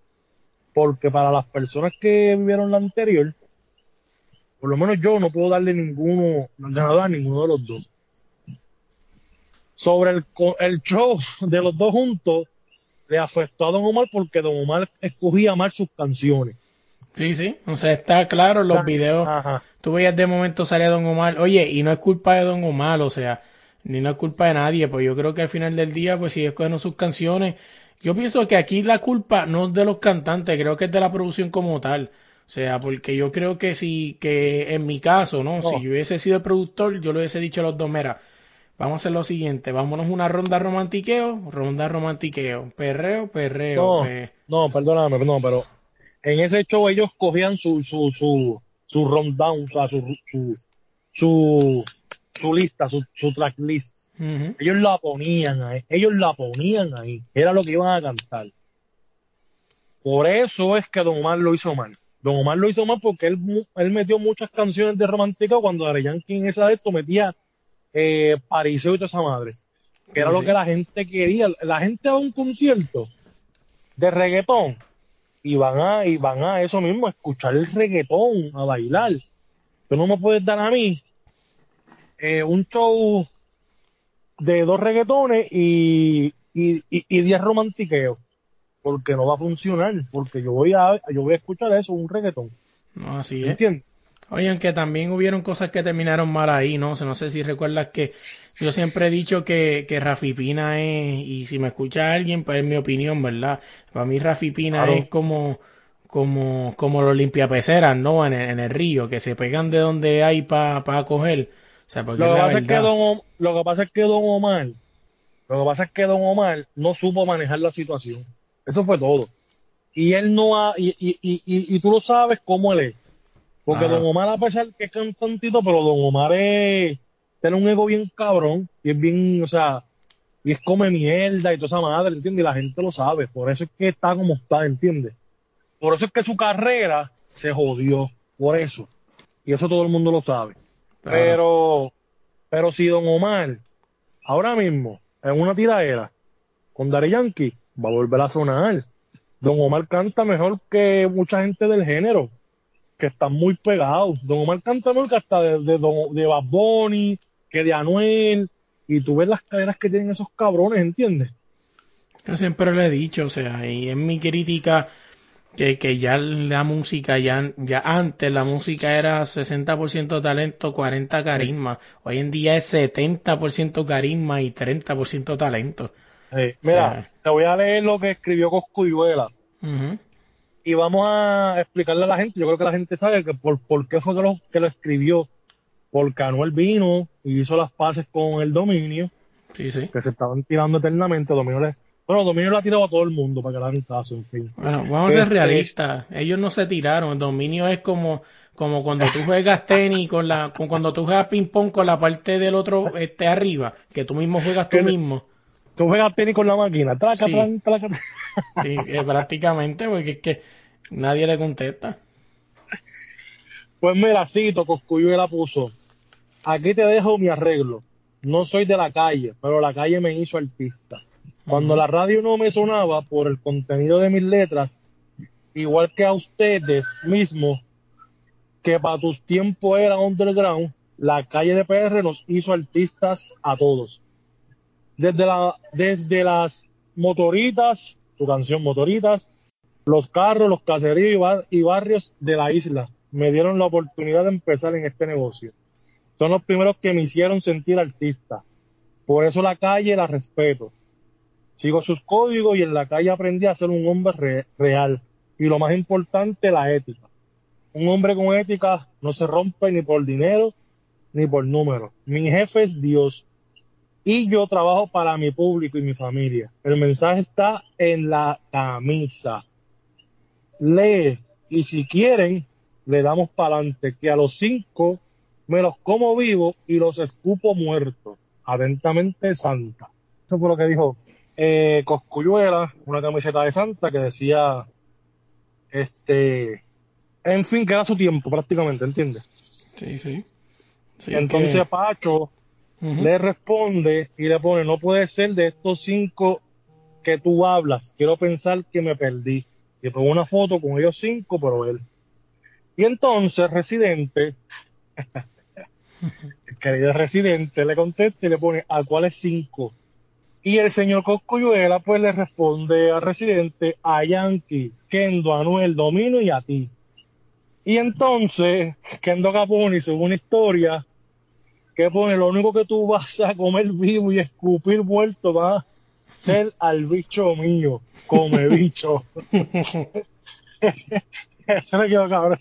Porque para las personas que vivieron la anterior, por lo menos yo no puedo darle ninguno, ganador a ninguno de los dos. Sobre el, el show de los dos juntos, le afectó a Don Omar porque Don Omar escogía mal sus canciones. Sí, sí. O sea, está claro en los videos. Ajá. Tú veías de momento salía Don Omar. Oye, y no es culpa de Don Omar, o sea, ni no es culpa de nadie, pues yo creo que al final del día, pues si escogen sus canciones, yo pienso que aquí la culpa no es de los cantantes, creo que es de la producción como tal. O sea, porque yo creo que si, que en mi caso, ¿no? Si yo hubiese sido el productor, yo le hubiese dicho a los dos, mira, vamos a hacer lo siguiente, vámonos una ronda romantiqueo, ronda romantiqueo, perreo, perreo, No, no, perdóname, no, pero en ese show ellos cogían su, su, su, su rundown, o sea, su, su, su, su lista, su, su track list. Ellos la ponían ahí, ellos la ponían ahí, era lo que iban a cantar. Por eso es que Don Omar lo hizo mal. Don Omar lo hizo mal porque él, él metió muchas canciones de romántica cuando Yankee en esa de esto metía eh, Pariseo y toda esa madre. Que era lo que la gente quería. La gente a un concierto de reggaetón y van a, y van a eso mismo, a escuchar el reggaetón, a bailar. Tú no me puedes dar a mí eh, un show de dos reggaetones y, y, y, y diez romantiqueos. Porque no va a funcionar, porque yo voy a, yo voy a escuchar eso, un reggaetón. No, así es. ¿Entiendes? Oye, aunque también hubieron cosas que terminaron mal ahí, ¿no? O sea, no sé si recuerdas que yo siempre he dicho que, que Rafi Pina es, y si me escucha alguien, pues es mi opinión, ¿verdad? Para mí Rafi Pina Claro. es como, como, como los limpiapeceras, ¿no? En el, en el río, que se pegan de donde hay para pa coger. O sea, porque Lo que, pasa es que. Don, lo que pasa es que Don Omar, lo que pasa es que Don Omar no supo manejar la situación. Eso fue todo. Y él no ha, y, y, y, y, y tú lo sabes cómo él es. Porque Ajá. Don Omar, a pesar que es cantantito, pero Don Omar es, tiene un ego bien cabrón, y es bien, o sea, y es come mierda y toda esa madre, ¿entiendes? Y la gente lo sabe. Por eso es que está como está, ¿entiendes? Por eso es que su carrera se jodió. Por eso. Y eso todo el mundo lo sabe. Claro. Pero, pero si Don Omar, ahora mismo, en una tiradera con Daddy Yankee, va a volver a sonar. Don Omar canta mejor que mucha gente del género, que están muy pegados. Don Omar canta mejor que hasta de, de, Don- de Bad Bunny, que de Anuel, y tú ves las cadenas que tienen esos cabrones, ¿entiendes? Yo siempre le he dicho, o sea, y es mi crítica que, que ya la música, ya, ya antes la música era 60% talento, 40 carisma. Hoy en día es 70% carisma y 30% talento. Mira, te voy a leer lo que escribió Coscuyuela. Ujú. Y vamos a explicarle a la gente, yo creo que la gente sabe que por, por qué fue que lo, que lo escribió, porque Anuel vino y hizo las paces con el dominio, Sí, sí. que se estaban tirando eternamente, dominio le, bueno, dominio le ha tirado a todo el mundo para que le hagan caso, en fin. Bueno, vamos a ser Este- realistas. Ellos no se tiraron. El dominio es como, como cuando tú juegas tenis con la, con cuando tú juegas ping pong con la parte del otro, este arriba, que tú mismo juegas tú mismo. Tú juegas tenis con la máquina, traca, Sí. tran, traca. Sí, eh, prácticamente, porque es que nadie le contesta. Pues mira, cito, Coscuyuela puso, aquí te dejo mi arreglo, no soy de la calle, pero la calle me hizo artista. Cuando la radio no me sonaba por el contenido de mis letras, igual que a ustedes mismos, que para tus tiempos era underground, la calle de PR nos hizo artistas a todos. Desde, la, desde las motoritas, tu canción Motoritas, los carros, los caseríos y, bar- y barrios de la isla me dieron la oportunidad de empezar en este negocio. Son los primeros que me hicieron sentir artista. Por eso la calle la respeto. Sigo sus códigos y en la calle aprendí a ser un hombre re- real. Y lo más importante, la ética. Un hombre con ética no se rompe ni por dinero ni por número. Mi jefe es Dios y yo trabajo para mi público y mi familia. El mensaje está en la camisa. Lee y si quieren, le damos para adelante. Que a los cinco me los como vivos y los escupo muertos. Atentamente, Santa. Eso fue lo que dijo eh, Coscuyuela, una camiseta de Santa que decía, este, en fin, que era su tiempo prácticamente, ¿entiendes? Sí, sí. Sí, Entonces que- Pacho Le responde y le pone, no puede ser de estos cinco que tú hablas, quiero pensar que me perdí. Y pongo una foto con ellos cinco, pero él. Y entonces Residente, el querido Residente, le contesta y le pone, ¿a cuáles cinco? Y el señor Coscuyuela pues le responde al Residente, a Yankee, Kendo, Anuel, Domino y a ti. Y entonces Kendo Caponi sube una historia que pone lo único que tú vas a comer vivo y escupir muerto va a ser al bicho mío, come bicho. Eso me quedó cabrón.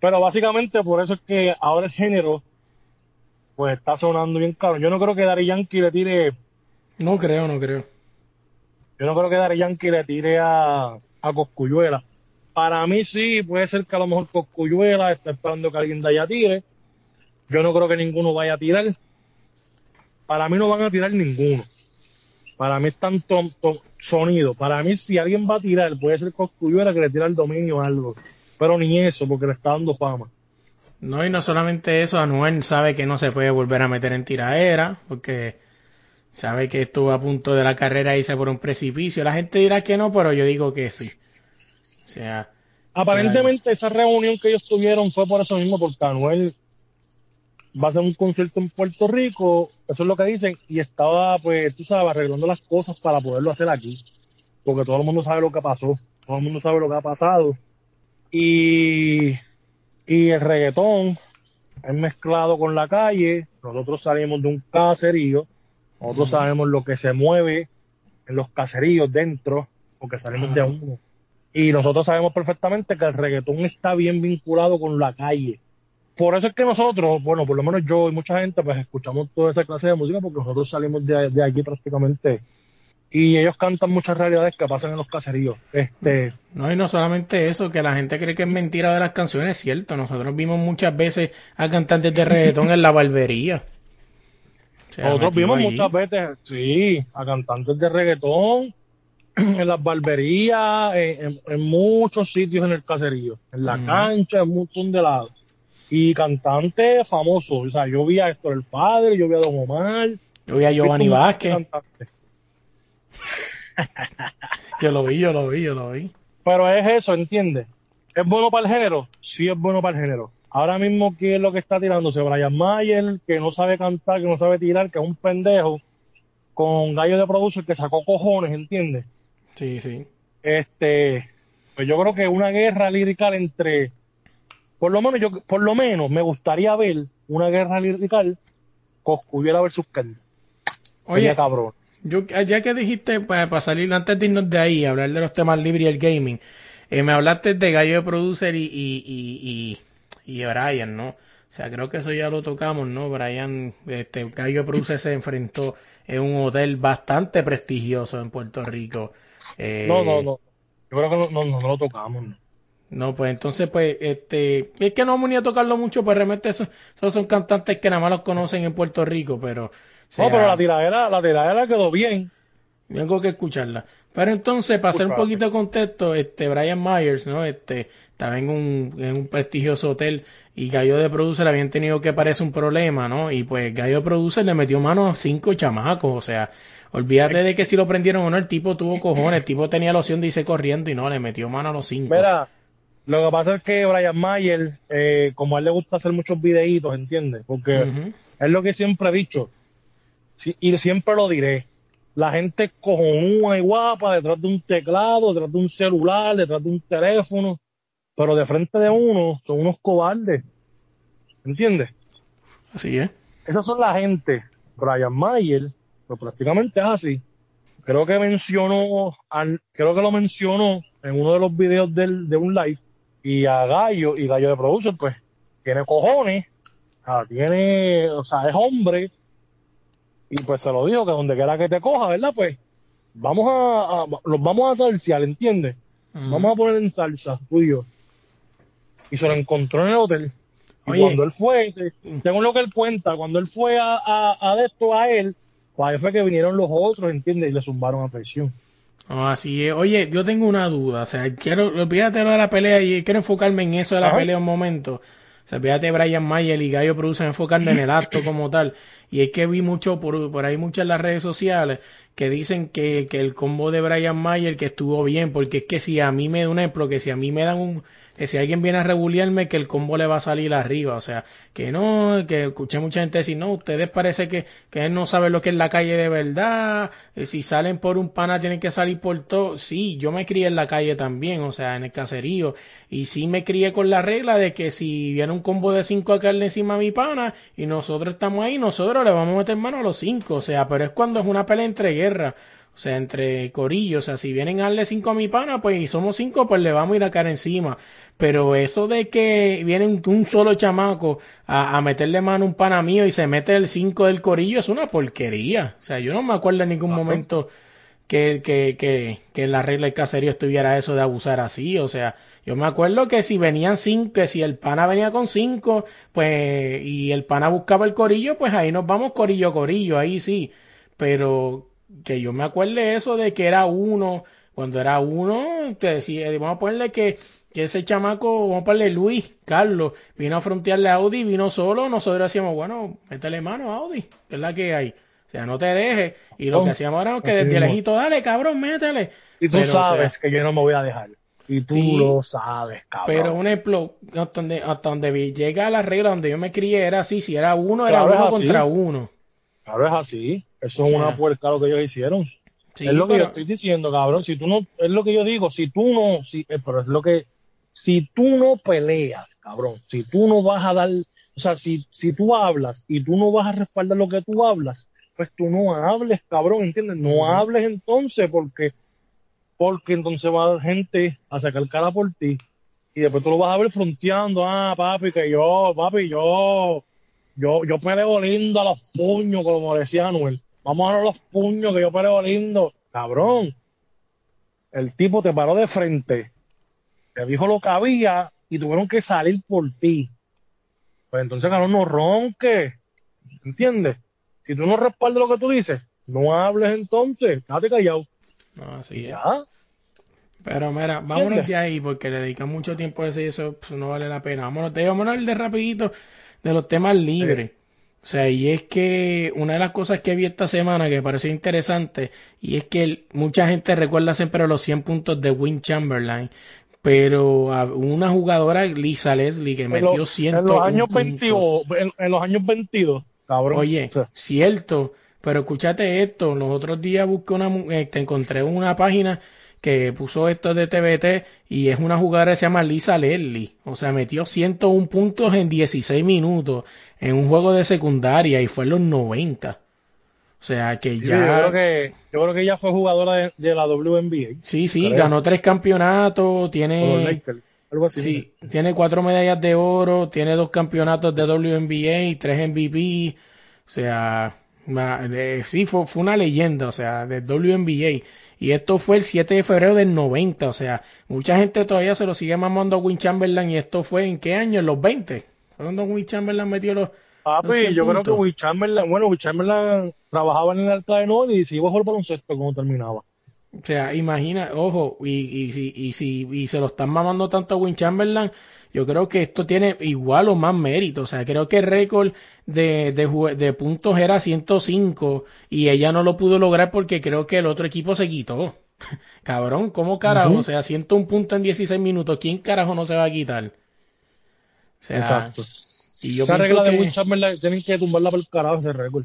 Pero básicamente por eso es que ahora el género pues está sonando bien caro. Yo no creo que Dari Yankee le tire, No creo, no creo. yo no creo que Dari Yankee le tire a, a Coscuyuela. Para mí sí, puede ser que a lo mejor Coscuyuela está esperando que alguien de allá tire. Yo no creo que ninguno vaya a tirar. Para mí no van a tirar ninguno. Para mí es tanto sonido. Para mí si alguien va a tirar, puede ser Coscuyuela que le tira el dominio o algo. Pero ni eso, porque le está dando fama. No, y no solamente eso, Anuel sabe que no se puede volver a meter en tiraera, porque sabe que estuvo a punto de la carrera irse por un precipicio. La gente dirá que no, pero yo digo que sí. Sea, Aparentemente esa reunión que ellos tuvieron fue por eso mismo, porque Anuel va a hacer un concierto en Puerto Rico, eso es lo que dicen, y estaba, pues, tú sabes, arreglando las cosas para poderlo hacer aquí, porque todo el mundo sabe lo que pasó, todo el mundo sabe lo que ha pasado, y, y el reggaetón es mezclado con la calle, nosotros salimos de un caserío, nosotros sabemos lo que se mueve en los caseríos dentro, porque salimos de uno. Y nosotros sabemos perfectamente que el reggaetón está bien vinculado con la calle. Por eso es que nosotros, bueno, por lo menos yo y mucha gente, pues escuchamos toda esa clase de música porque nosotros salimos de, de allí prácticamente. Y ellos cantan muchas realidades que pasan en los caseríos. Este, no, y no solamente eso, que la gente cree que es mentira de las canciones, es cierto. Nosotros vimos muchas veces a cantantes de reggaetón en la barbería. Nosotros vimos allí. muchas veces, sí, a cantantes de reggaetón, en las barberías, en, en- en muchos sitios en el caserío, en la cancha, en un montón de lados. Y cantantes famosos, o sea, yo vi a Héctor el Padre, yo vi a Don Omar. Yo vi a Giovanni Vázquez. Yo lo vi, yo lo vi, yo lo vi. Pero es eso, ¿entiendes? ¿Es bueno para el género? Sí es bueno para el género. Ahora mismo, ¿quién es lo que está tirándose? Brian Mayer, que no sabe cantar, que no sabe tirar, que es un pendejo, con Gallo de Producer que sacó cojones, ¿entiendes? Sí, sí. Este, pues yo creo que una guerra lirical entre, por lo menos yo, por lo menos me gustaría ver una guerra lirical Coscuyuela versus Kendo. Oye, Sería cabrón. Yo, ya que dijiste, para, para salir antes de irnos de ahí, hablar de los temas libres y el gaming, eh, me hablaste de Gallo de Producer y, y, y, y, y Brian, ¿no? O sea, creo que eso ya lo tocamos, ¿no? Brian, este, Gallo de Producer se enfrentó en un hotel bastante prestigioso en Puerto Rico. Eh, No, no, no. Yo creo que no, no, no, lo tocamos. no. No, pues entonces, pues, este, es que no vamos ni a tocarlo mucho, pues realmente esos, esos son cantantes que nada más los conocen en Puerto Rico, pero... sea, No, pero la tiradera, la tiradera quedó bien. Tengo que escucharla. Pero entonces, para hacer un poquito de contexto, este Brian Myers, ¿no? Este, estaba en un, en un prestigioso hotel y Gallo de Producer habían tenido que parece un problema, ¿no? Y pues Gallo de Producer le metió mano a cinco chamacos, o sea, olvídate de que si lo prendieron o no, el tipo tuvo cojones, el tipo tenía la opción de irse corriendo y no, le metió mano a los cinco. Mira, lo que pasa es que Brian Mayer, eh, como a él le gusta hacer muchos videitos, ¿entiendes? Porque es lo que siempre he dicho, y siempre lo diré. La gente cojonúa y guapa detrás de un teclado, detrás de un celular, detrás de un teléfono, pero de frente de uno son unos cobardes. ¿Entiendes? Así es. Esas son la gente. Brian Mayer, pues prácticamente es así. Creo que mencionó, al- creo que lo mencionó en uno de los videos del, de un live, y a Gallo, y Gallo de Producer, pues, tiene cojones, tiene, o sea, es hombre, y pues se lo dijo que donde quiera que te coja, ¿verdad? Pues, vamos a, a- los vamos a salsear, ¿entiendes? Vamos a poner en salsa, tú y se lo encontró en el hotel. Y Oye. cuando él fue, se- según lo que él cuenta, cuando él fue a, a, a esto a él, pues ahí fue que vinieron los otros, ¿entiendes? Y le zumbaron a presión. Así es. Oye, yo tengo una duda. O sea, quiero, olvídate lo de la pelea y quiero enfocarme en eso de la Ajá. pelea un momento. O sea, fíjate Brian Mayer y Gallo Produce enfocarme en el acto como tal. Y es que vi mucho por, por ahí muchas en las redes sociales que dicen que, que el combo de Brian Mayer que estuvo bien, porque es que si a mí me da un ejemplo, que si a mí me dan un, si alguien viene a regularme que el combo le va a salir arriba, o sea, que no, que escuché mucha gente decir, no, ustedes parece que, que no sabe lo que es la calle de verdad, eh, si salen por un pana tienen que salir por todo, sí, yo me crié en la calle también, o sea, en el caserío, y sí me crié con la regla de que si viene un combo de cinco a caerle encima a mi pana, y nosotros estamos ahí, nosotros le vamos a meter mano a los cinco, o sea, pero es cuando es una pelea entre guerra, o sea, entre corillos, o sea, si vienen a darle cinco a mi pana, pues y somos cinco, pues le vamos a ir a caer encima. Pero eso de que viene un, un solo chamaco a, a meterle mano a un pana mío y se mete el cinco del corillo es una porquería. O sea, yo no me acuerdo en ningún momento que, que, que, que en la regla del caserío estuviera eso de abusar así. O sea, yo me acuerdo que si venían cinco, que si el pana venía con cinco, pues, y el pana buscaba el corillo, pues ahí nos vamos corillo a corillo, ahí sí. Pero que yo me acuerde eso de que era uno, cuando era uno, te decía, vamos a ponerle que, que ese chamaco, vamos a ponerle Luis, Carlos, vino a frontearle a Audi, vino solo, nosotros decíamos, bueno, métele mano a Audi, que es la que hay. O sea, no te dejes. Y lo Oh, que hacíamos era que desde lejito, dale, cabrón, métele. Y tú Pero, o sea, sabes que yo no me voy a dejar. Y tú Sí. lo sabes, cabrón. Pero un ejemplo, hasta donde, hasta donde llega la regla donde yo me crié era así, si era uno, era Claro, uno así. contra uno. Claro, es así. Eso es una Ya. puerca lo que ellos hicieron. Sí, es lo que pero- yo estoy diciendo, cabrón. Si tú no, es lo que yo digo, si tú no, si, eh, pero es lo que, si tú no peleas, cabrón, si tú no vas a dar, o sea, si, si tú hablas y tú no vas a respaldar lo que tú hablas, pues tú no hables, cabrón, ¿entiendes? No hables entonces porque, porque entonces va a haber gente a sacar cara por ti y después tú lo vas a ver fronteando, ah, papi, que yo, papi, yo, yo, yo peleo lindo a los puños, como decía Anuel. Vamos a los puños que yo peleo lindo. Cabrón. El tipo te paró de frente. Te dijo lo que había y tuvieron que salir por ti. Pues entonces, cabrón, no ronque. ¿Entiendes? Si tú no respaldas lo que tú dices, no hables entonces. Quédate callado. No, así es. ya. Pero mira, vámonos de ahí porque le dedican mucho tiempo a eso y eso pues, no vale la pena. Vámonos de, vámonos de rapidito de los temas libres. O sea, y es que una de las cosas que vi esta semana que me pareció interesante y es que el- mucha gente recuerda siempre los 100 puntos de Win Chamberlain, pero a una jugadora, Lisa Leslie, que En, metió los- 100 en los años puntos. 22, en, en los años 22, cabrón. Oye, O sea, cierto, pero escúchate esto, los otros días busqué una, eh, te encontré una página que puso esto de TBT y es una jugadora que se llama Lisa Leslie, o sea, metió 101 puntos en 16 minutos en un juego de secundaria y fue en los 90. O sea, que yo, ya... creo que, yo creo que ella fue jugadora de, de la WNBA. Sí, sí, creo. ganó tres campeonatos, tiene... Lakers, algo así. Sí, tiene cuatro medallas de oro, tiene dos campeonatos de WNBA, tres MVP, o sea, eh, sí, fue, fue una leyenda, o sea, de WNBA. Y esto fue el 7 de febrero del 90, o sea, mucha gente todavía se lo sigue mamando a Win Chamberlain y esto fue en qué año, en los 20. Cuando Win Chamberlain metió los... Papi, los 100 yo creo que. Will Chamberlain, bueno, Will Chamberlain trabajaba en el Arca de Noel y se iba a jugar baloncesto cuando terminaba. O sea, imagina, ojo, y, y, si- y, si y se lo están mamando tanto a Win Chamberlain, yo creo que esto tiene igual o más mérito. O sea, creo que el récord de, de, jue- de puntos era 105 y ella no lo pudo lograr porque creo que el otro equipo se quitó. Cabrón, ¿cómo carajo? O sea, 101 puntos en 16 minutos, ¿quién carajo no se va a quitar? Sea, Exacto. y yo Esa regla de que- Will Chamberlain tienen que tumbarla por el carajo ese récord.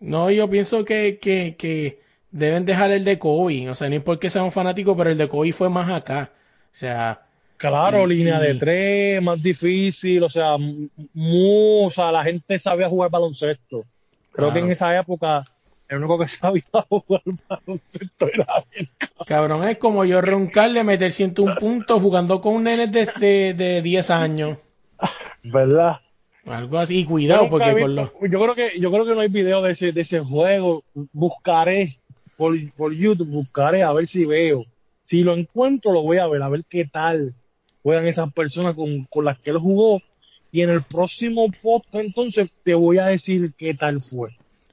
No, yo pienso que, que, que deben dejar el de Kobe. O sea, no es porque sea un fanático, pero el de Kobe fue más acá. O sea, Claro, Y- línea de tres, más difícil, o sea, m- mu- o sea, la gente sabía jugar baloncesto. Creo Claro. que en esa época el único que sabía jugar baloncesto era él. cabrón, es como yo roncarle meter 101 puntos jugando con un nene de, de, de 10 años. ¿Verdad? Algo así. Y cuidado, porque con los... yo creo que yo creo que no hay video de ese de ese juego. Buscaré por, por YouTube, buscaré a ver si veo. Si lo encuentro lo voy a ver, a ver qué tal juegan esas personas con, con las que él jugó. Y en el próximo podcast entonces te voy a decir qué tal fue.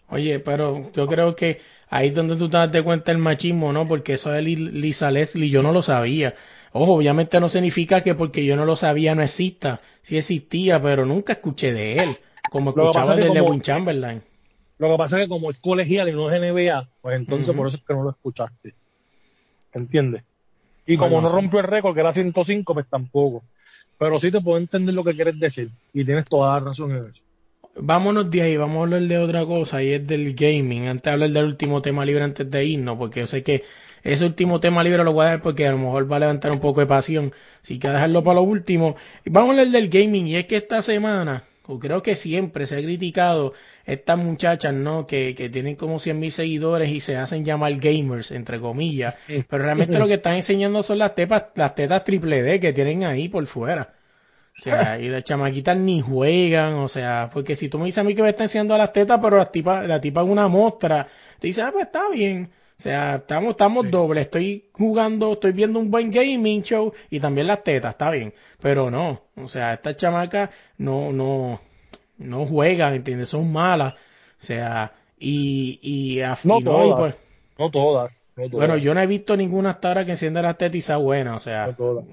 Oye, pero yo creo que ahí es donde tú te das cuenta el machismo, ¿no? Porque eso de Lisa Leslie yo no lo sabía. Ojo, obviamente no significa que porque yo no lo sabía no exista. Sí existía, pero nunca escuché de él. Como escuchaba es que de Lewin Chamberlain. Lo que pasa es que como es colegial y no es NBA, pues entonces por eso es que no lo escuchaste. ¿Entiendes? Y como Bueno, no rompió el récord, que era 105, pues tampoco. Pero sí te puedo entender lo que quieres decir. Y tienes toda la razón en eso. Vámonos de ahí, vamos a hablar de otra cosa y es del gaming. Antes de hablar del último tema libre antes de irnos, porque yo sé que ese último tema libre lo voy a dar porque a lo mejor va a levantar un poco de pasión. Así que a dejarlo para lo último. Vamos a hablar del gaming y es que esta semana, o creo que siempre se ha criticado estas muchachas, ¿no? Que, que tienen como 100 mil seguidores y se hacen llamar gamers, entre comillas. Pero realmente lo que están enseñando son las tetas, las tetas triple D que tienen ahí por fuera. O sea, y las chamaquitas ni juegan, o sea, porque si tú me dices a mí que me está enseñando las tetas, pero la tipa, la tipa es una mostra, te dice, ah, pues está bien. O sea, estamos, estamos dobles, estoy jugando, estoy viendo un buen gaming show y también las tetas, está bien. Pero no, o sea, estas chamacas no, no, no juegan, ¿entiendes? Son malas. O sea, y, y, No y no, y todas. pues, No todas. No todas. bueno, yo no he visto ninguna hasta ahora que encienda las tetas y sea buena, o sea. No todas.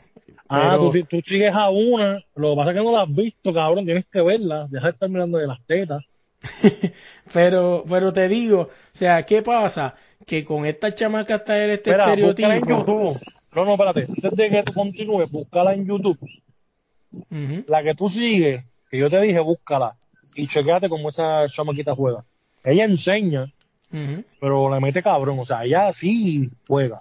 Ah, Pero- tú, sigues a una. Lo que pasa es que no la has visto, cabrón. Tienes que verla. Deja de estar mirando de las tetas. Pero, pero te digo, o sea, ¿qué pasa? Que con esta chamaca está este Espera, búscala en estereotipo. YouTube. No, no, espérate. Antes de que tú continúes, búscala en YouTube. La que tú sigues, que yo te dije, búscala. Y chequéate cómo esa chamaquita juega. Ella enseña, pero le mete cabrón. O sea, ella sí juega.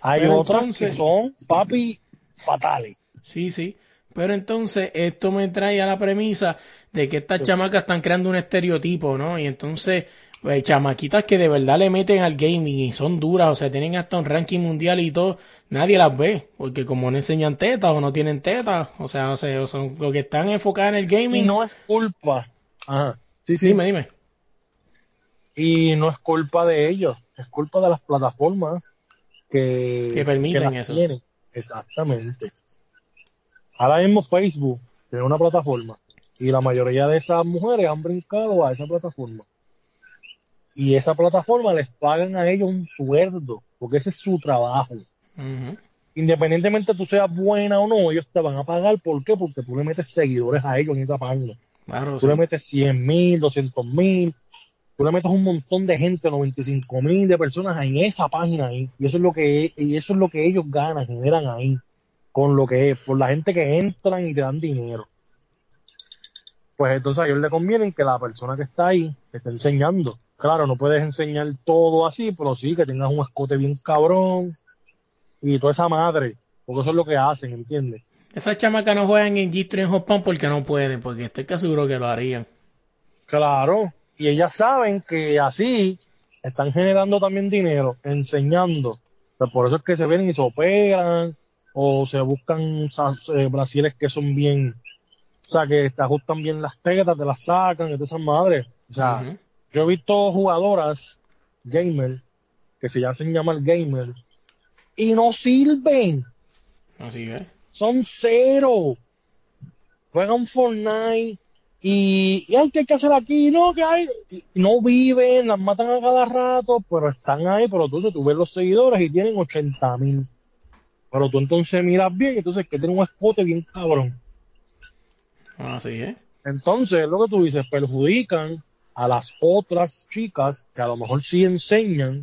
Hay Pero otras entonces- que son, papi, fatales. Sí, sí. Pero entonces esto me trae a la premisa de que estas chamacas están creando un estereotipo, ¿no? Y entonces, pues, chamaquitas que de verdad le meten al gaming y son duras, o sea, tienen hasta un ranking mundial y todo, nadie las ve, porque como no enseñan tetas o no tienen tetas, o sea, no sé, son lo que están enfocadas en el Y gaming. no es culpa. Ajá. Sí, sí. Dime, dime. Y no es culpa de ellos, es culpa de las plataformas que, Que permiten las eso. tienen. Exactamente. Ahora mismo Facebook tiene una plataforma y la mayoría de esas mujeres han brincado a esa plataforma. Y esa plataforma les pagan a ellos un sueldo, porque ese es su trabajo. Independientemente tú seas buena o no, ellos te van a pagar. ¿Por qué? Porque tú le metes seguidores a ellos en esa página. Claro, Tú sí. le metes 100 mil, 200 mil, tú le metes un montón de gente, 95 mil de personas en esa página ahí. Y eso es lo que, y eso es lo que ellos ganan, generan ahí. Con lo que es, por la gente que entran y te dan dinero. Pues entonces a ellos le conviene que la persona que está ahí te esté enseñando. Claro, no puedes enseñar todo así, pero sí que tengas un escote bien cabrón y toda esa madre. Porque eso es lo que hacen, ¿entiendes? Esas chamacas no juegan en G3 en Pan porque no pueden, porque estoy casi seguro que lo harían. Claro, y ellas saben que así están generando también dinero, enseñando. Pues por eso es que se vienen y se operan, o se buscan eh, brasiles que son bien, o sea, que te ajustan bien las tetas, te las sacan, y todas esas madres. O sea, yo he visto jugadoras gamer, que se hacen llamar gamer, y no sirven Así es. son cero. Juegan Fortnite y, y ay, ¿qué hay que hacer aquí? No, que hay. no viven, las matan a cada rato, pero están ahí. Pero entonces tú ves los seguidores y tienen 80 mil. Pero tú entonces miras bien, entonces que tiene un escote bien cabrón. Así es. Entonces, lo que tú dices, perjudican a las otras chicas que a lo mejor sí enseñan,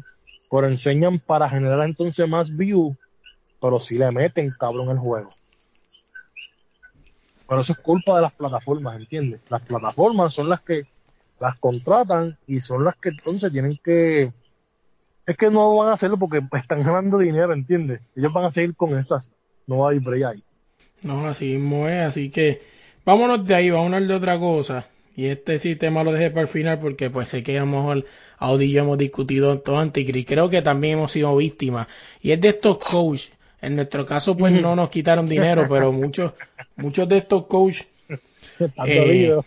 pero enseñan para generar entonces más views, pero sí le meten cabrón el juego. Pero eso es culpa de las plataformas, ¿entiendes? Las plataformas son las que las contratan y son las que entonces tienen que... Es que no van a hacerlo porque están ganando dinero, ¿entiendes? Ellos van a seguir con esas. No va a ir. No, así mismo es. Así que vámonos de ahí, vámonos de otra cosa. Y este sí tema lo dejé para el final porque pues sé que a lo mejor Audi yo hemos discutido todo antes y creo que también hemos sido víctimas. Y es de estos coaches. En nuestro caso pues no nos quitaron dinero, pero muchos, muchos de estos coaches Eh.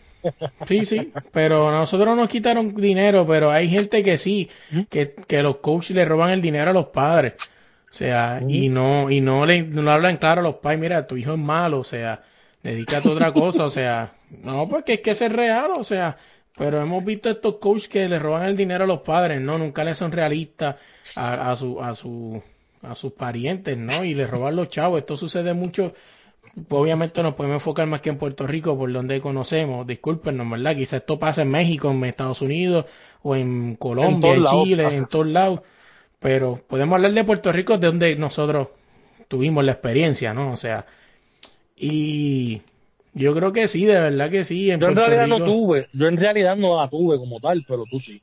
Sí, sí, pero nosotros nos quitaron dinero, pero hay gente que sí, que, que los coaches le roban el dinero a los padres. O sea, y no, y no le, no hablan claro a los pais, mira, tu hijo es malo, o sea, dedícate a otra cosa, o sea, no, porque es que es real, o sea, pero hemos visto estos coaches que le roban el dinero a los padres, ¿no? Nunca le son realistas a, a su, a su, a sus parientes, ¿no? Y le roban los chavos. Esto sucede mucho. Obviamente nos podemos enfocar más que en Puerto Rico, por donde conocemos. Discúlpenos, ¿verdad? Quizá esto pasa en México, en Estados Unidos, o en Colombia, en, Chile, en todos lados. Pero podemos hablar de Puerto Rico, de donde nosotros tuvimos la experiencia, ¿no? O sea, y yo creo que sí, de verdad que sí. En Yo en Puerto realidad Rico, no tuve, yo en realidad no la tuve como tal, pero tú sí.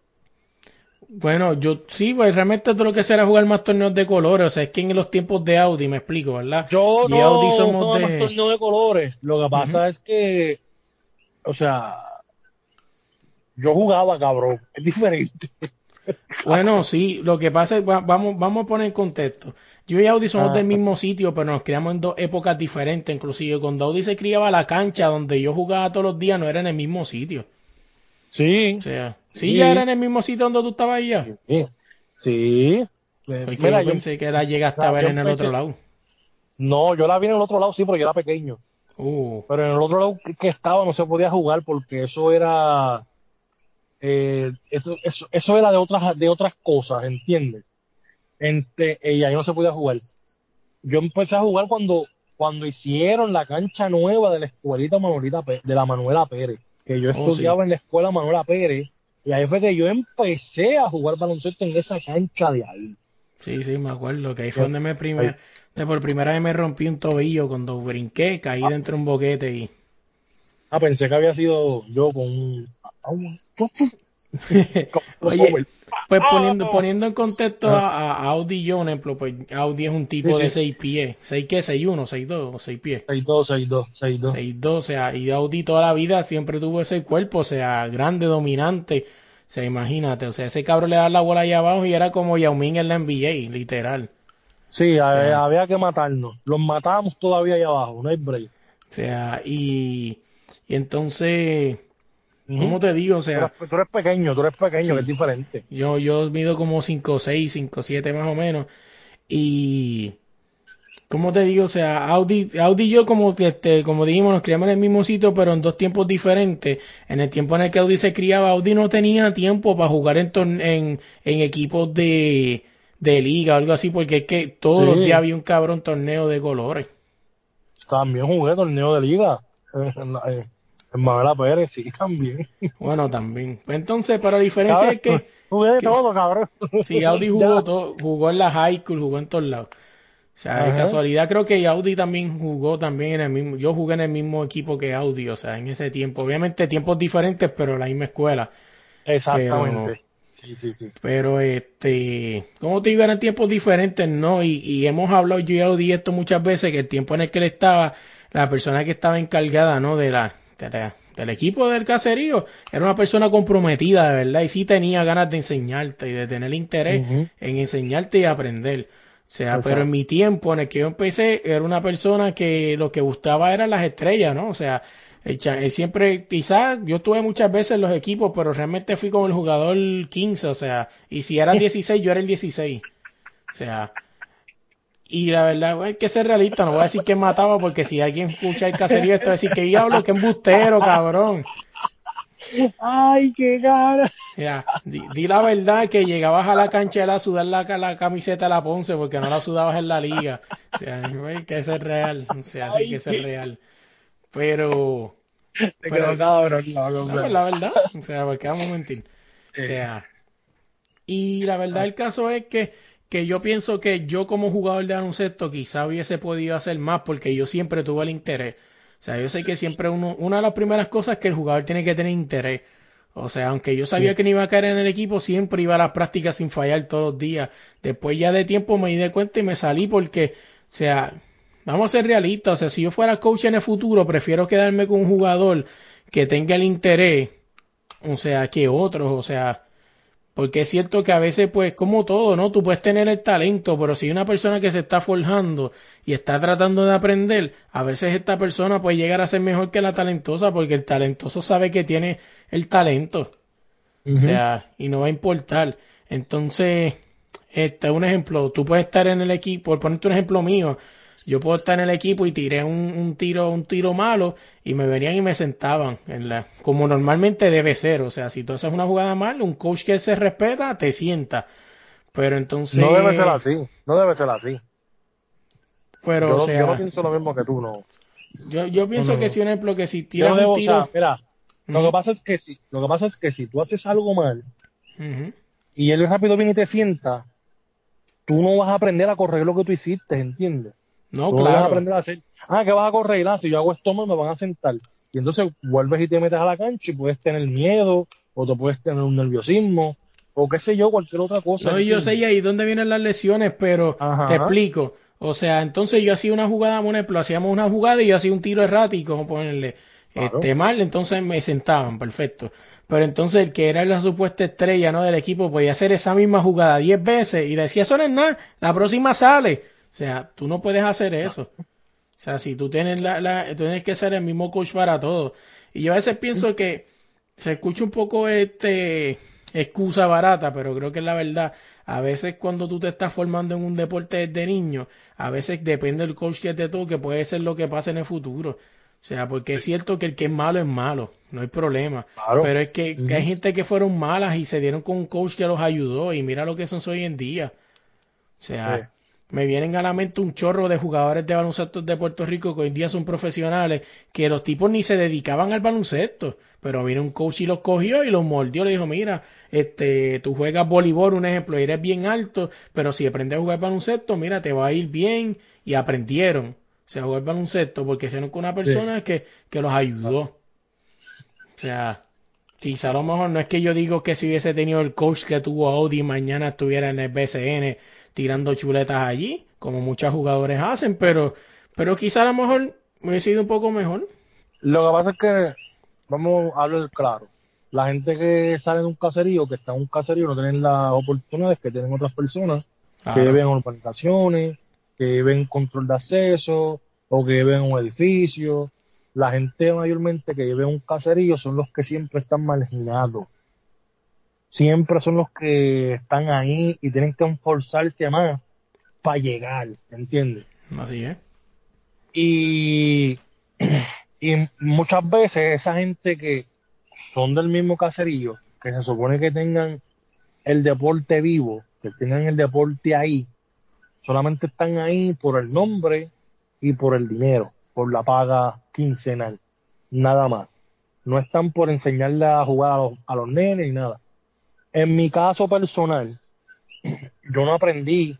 Bueno, yo sí, pues realmente todo lo que será jugar más torneos de colores, o sea, es que en los tiempos de Audi, me explico, ¿verdad? Yo Y no Audi somos de- más torneo de colores. Lo que pasa es que, o sea, yo jugaba, cabrón. Es diferente. Bueno, sí, lo que pasa es, va- vamos, vamos a poner en contexto. Yo y Audi somos Ah. del mismo sitio, pero nos criamos en dos épocas diferentes. Inclusive cuando Audi se criaba la cancha donde yo jugaba todos los días, no era en el mismo sitio. Sí. O sea, sí, Sí. ya era en el mismo sitio donde tú estabas ya. Sí. Sí. Porque Mira, yo pensé que la llegaste a ver en el otro lado. no, yo la vi en el otro lado, sí, porque yo era pequeño. Uh, Pero en el otro lado que- estaba no se podía jugar porque eso era, eh, eso, eso, eso era de otras, de otras cosas, ¿entiendes? Entre, y ahí no se podía jugar. Yo empecé a jugar cuando, cuando hicieron la cancha nueva de la escuelita Manuelita de la Manuela Pérez, que yo Oh, sí. estudiaba en la escuela Manuela Pérez, y ahí fue que yo empecé a jugar baloncesto en esa cancha de ahí. sí, sí, me acuerdo que ahí fue donde me primer, de por primera vez me rompí un tobillo cuando brinqué, caí dentro de un boquete y Ah, pensé que había sido yo con un, ah, un- Oye, pues Ah. poniendo, poniendo en contexto a, a Audi y yo, un ejemplo, pues Audi es un tipo Sí, de sí. 6 pies, 6 qué, 6'1, 6'2 o 6 pies. 6-2, 6-2, 6-2. 6'2, o sea, y Audi toda la vida siempre tuvo ese cuerpo, o sea, grande, dominante, o sea, imagínate, o sea, ese cabrón le da la bola allá abajo y era como Yao Ming en la NBA, literal. Sí, había, había que matarnos. Los matamos todavía ahí abajo, no hay break. O sea, y, y entonces. ¿Cómo te digo? O Tú sea, eres, tú eres pequeño, tú eres pequeño, Sí. que es diferente. Yo, yo mido como 5'6, 5'7 más o menos. Y, ¿cómo te digo? O sea, Audi, Audi y yo como que, este, como dijimos, nos criamos en el mismo sitio, pero en dos tiempos diferentes. En el tiempo en el que Audi se criaba, Audi no tenía tiempo para jugar en, en, en equipos de, de liga o algo así, porque es que todos Sí. los días había un cabrón torneo de colores. También jugué torneo de liga en, la- en Manuela Pérez, sí, también. Bueno, también. Entonces, pero la diferencia es que jugué de que- todo, cabrón. Sí, Audi Ya. jugó todo, jugó en la high school, jugó en todos lados. O sea, de casualidad creo que Audi también jugó también en el mismo, yo jugué en el mismo equipo que Audi, o sea, en ese tiempo. Obviamente tiempos diferentes, pero la misma escuela. Exactamente. Sí, sí, sí. Pero este, como te digo, eran tiempos diferentes, ¿no? Y, y hemos hablado yo y Audi esto muchas veces, que el tiempo en el que él estaba, la persona que estaba encargada, ¿no? De la, de del equipo del caserío, era una persona comprometida, de verdad, y sí tenía ganas de enseñarte y de tener interés en enseñarte y aprender. O sea, Exacto. pero en mi tiempo en el que yo empecé, era una persona que lo que gustaba eran las estrellas, ¿no? O sea, el cha- él siempre, quizás yo estuve muchas veces en los equipos, pero realmente fui como el jugador 15, o sea, y si era 16, yo era el 16. O sea, y la verdad, hay que ser realista, no voy a decir que mataba, porque si alguien escucha el caserío, esto va a decir que diablo, que embustero, cabrón. Ay, qué cara. Ya, di, di la verdad que llegabas a la cancha a sudar la, la camiseta a la Ponce porque no la sudabas en la liga. O sea, hay que ser real, o sea, hay que ser real. Pero, Te Pero- cabrón, no, no, la verdad, o sea, porque vamos a mentir. O sea, y la verdad el caso es que, que yo pienso que yo como jugador de baloncesto quizá hubiese podido hacer más porque yo siempre tuve el interés. O sea, yo sé que siempre uno, una de las primeras cosas es que el jugador tiene que tener interés. O sea, aunque yo sabía que no iba a caer en el equipo, siempre iba a las prácticas sin fallar todos los días. Después ya de tiempo me di de cuenta y me salí porque, o sea, vamos a ser realistas. O sea, si yo fuera coach en el futuro, prefiero quedarme con un jugador que tenga el interés, o sea, que otros. O sea, porque es cierto que a veces, pues, como todo, ¿no? Tú puedes tener el talento, pero si hay una persona que se está forjando y está tratando de aprender, a veces esta persona puede llegar a ser mejor que la talentosa porque el talentoso sabe que tiene el talento. O sea, y no va a importar. Entonces, este, un ejemplo, tú puedes estar en el equipo, por ponerte un ejemplo mío, yo puedo estar en el equipo y tiré un, un tiro, un tiro malo y me venían y me sentaban en la, como normalmente debe ser. O sea, si tú haces una jugada mal, un coach que se respeta te sienta. Pero entonces. No debe ser así, no debe ser así. Pero, yo, o sea, yo no pienso lo mismo que tú, no. yo, yo pienso No, no, que si un ejemplo que si tiras debo, un o tiro. sea, mira, lo que pasa es que si, lo que pasa es que si tú haces algo mal y él rápido viene y te sienta, tú no vas a aprender a correr lo que tú hiciste, ¿entiendes? No, tú no vas a claro. aprender a hacer, ah, que vas a correr, ah, si yo hago esto me van a sentar. Y entonces vuelves y te metes a la cancha y puedes tener miedo, o te puedes tener un nerviosismo, o qué sé yo, cualquier otra cosa. No, y yo sé y ahí dónde vienen las lesiones, pero Ajá. te explico. O sea, entonces yo hacía una jugada, por ejemplo, hacíamos una jugada y yo hacía un tiro errático, ponerle Claro. este mal, entonces me sentaban, perfecto. Pero entonces el que era la supuesta estrella ¿no? del equipo podía hacer esa misma jugada 10 veces y decía, eso no es nada, la próxima sale. O sea, tú no puedes hacer eso. O sea, si tú tienes la, la, tienes que ser el mismo coach para todo. Y yo a veces pienso que se escucha un poco este excusa barata, pero creo que es la verdad. A veces cuando tú te estás formando en un deporte desde niño, a veces depende del coach que te toque, puede ser lo que pase en el futuro. O sea, porque es cierto que el que es malo es malo, no hay problema. Claro. Pero es que, que hay gente que fueron malas y se dieron con un coach que los ayudó y mira lo que son hoy en día. O sea. Me vienen a la mente un chorro de jugadores de baloncesto de Puerto Rico que hoy en día son profesionales, que los tipos ni se dedicaban al baloncesto, pero vino un coach y los cogió y los mordió, le dijo, mira, este, tú juegas voleibol, un ejemplo, y eres bien alto, pero si aprendes a jugar baloncesto, mira, te va a ir bien, y aprendieron, o sea, jugar baloncesto, porque hicieron con una persona que, que los ayudó. O sea, quizá a lo mejor no es que yo digo que si hubiese tenido el coach que tuvo Audi mañana estuviera en el BCN tirando chuletas allí, como muchos jugadores hacen, pero, pero quizá a lo mejor hubiese sido un poco mejor. Lo que pasa es que, vamos a hablar claro, la gente que sale de un caserío, que está en un caserío, no tienen las oportunidades que tienen otras personas, que viven en urbanizaciones, que viven en control de acceso, o que viven en un edificio. La gente mayormente que vive en un caserío son los que siempre están marginados. Siempre son los que están ahí y tienen que esforzarse más para llegar, ¿entiendes? Así es. Y, y muchas veces esa gente que son del mismo caserío, que se supone que tengan el deporte vivo, que tengan el deporte ahí, solamente están ahí por el nombre y por el dinero, por la paga quincenal, nada más. No están por enseñarle a jugar a los, a los nenes ni nada. En mi caso personal, yo no aprendí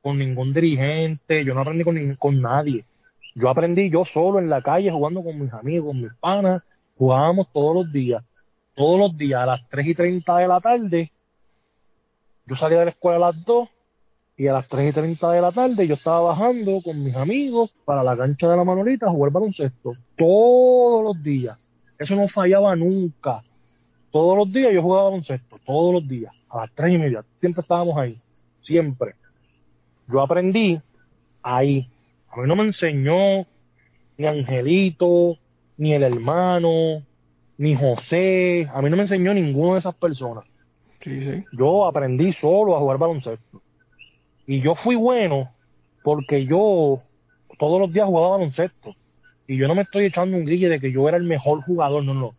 con ningún dirigente, yo no aprendí con, con nadie. Yo aprendí yo solo en la calle jugando con mis amigos, con mis panas, jugábamos todos los días, todos los días a las 3 y 30 de la tarde. Yo salía de la escuela a las 2 y a las 3 y 30 de la tarde yo estaba bajando con mis amigos para la cancha de la Manolita a jugar baloncesto. Todos los días. Eso no fallaba nunca. Todos los días yo jugaba baloncesto, todos los días, a las 3 y media. Siempre estábamos ahí, siempre. Yo aprendí ahí. A mí no me enseñó ni Angelito, ni el hermano, ni José. A mí no me enseñó ninguno de esas personas. Sí, sí. Yo aprendí solo a jugar baloncesto. Y yo fui bueno porque yo todos los días jugaba baloncesto. Y yo no me estoy echando un grille de que yo era el mejor jugador, no, no.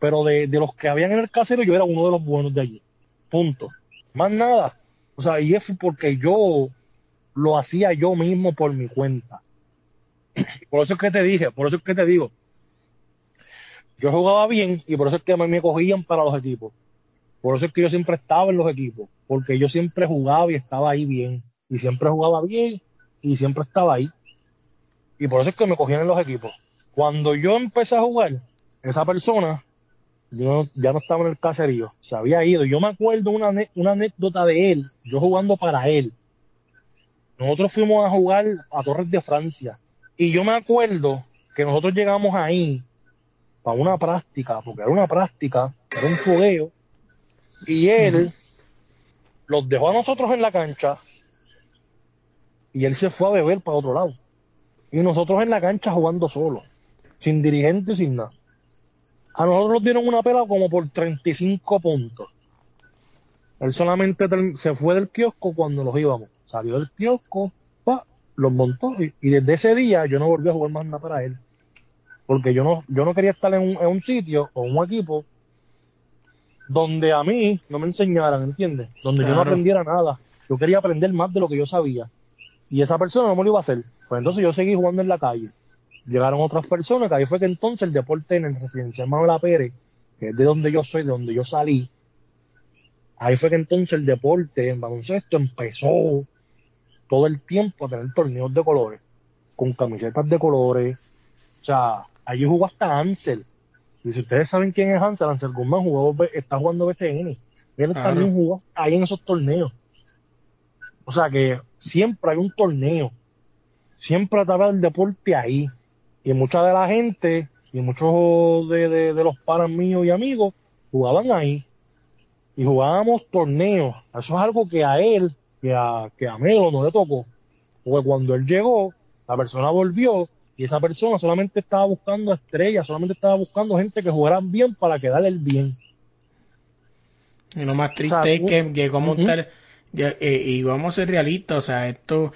Pero de, de los que habían en el casero, yo era uno de los buenos de allí. Punto. Más nada. O sea, y es porque yo lo hacía yo mismo por mi cuenta. Por eso es que te dije, por eso es que te digo. Yo jugaba bien y por eso es que me cogían para los equipos. Por eso es que yo siempre estaba en los equipos, porque yo siempre jugaba y estaba ahí bien. Y siempre jugaba bien y siempre estaba ahí. Y por eso es que me cogían en los equipos. Cuando yo empecé a jugar, esa persona yo no- ya no estaba en el caserío, se había ido. Yo me acuerdo una, una anécdota de él, yo jugando para él. Nosotros fuimos a jugar a Torres de Francia. Y yo me acuerdo que nosotros llegamos ahí para una práctica, porque era una práctica, era un fogueo. Y él los dejó a nosotros en la cancha y él se fue a beber para otro lado. Y nosotros en la cancha jugando solo, sin dirigente, sin nada. A nosotros nos dieron una pela como por 35 puntos. Él solamente se fue del kiosco cuando los íbamos. Salió del kiosco, pa, los montó y, y desde ese día yo no volví a jugar más nada para él. Porque yo no, yo no quería estar en un, en un sitio o un equipo donde a mí no me enseñaran, ¿entiendes? Donde yo no aprendiera nada. Yo quería aprender más de lo que yo sabía. Y esa persona no me lo iba a hacer. Pues entonces yo seguí jugando en la calle. Llegaron otras personas, que ahí fue que entonces el deporte en el residencial Manuela Pérez, que es de donde yo soy, de donde yo salí, ahí fue que entonces el deporte en baloncesto empezó todo el tiempo a tener torneos de colores, con camisetas de colores. O sea, allí jugó hasta Ansel. Y si ustedes saben quién es Ansel, Ansel Guzmán jugó, está jugando BCN. Él Claro. también jugó ahí en esos torneos. O sea que siempre hay un torneo. Siempre estaba el deporte ahí. Y mucha de la gente y muchos de, de- de los panas míos y amigos jugaban ahí. Y jugábamos torneos. Eso es algo que a él, que a, que a Melo no le tocó. Porque cuando él llegó, la persona volvió y esa persona solamente estaba buscando estrellas, solamente estaba buscando gente que jugaran bien para quedar el bien. Y lo más triste O sea, es que, tal, ya, eh, y vamos a ser realistas, o sea, esto,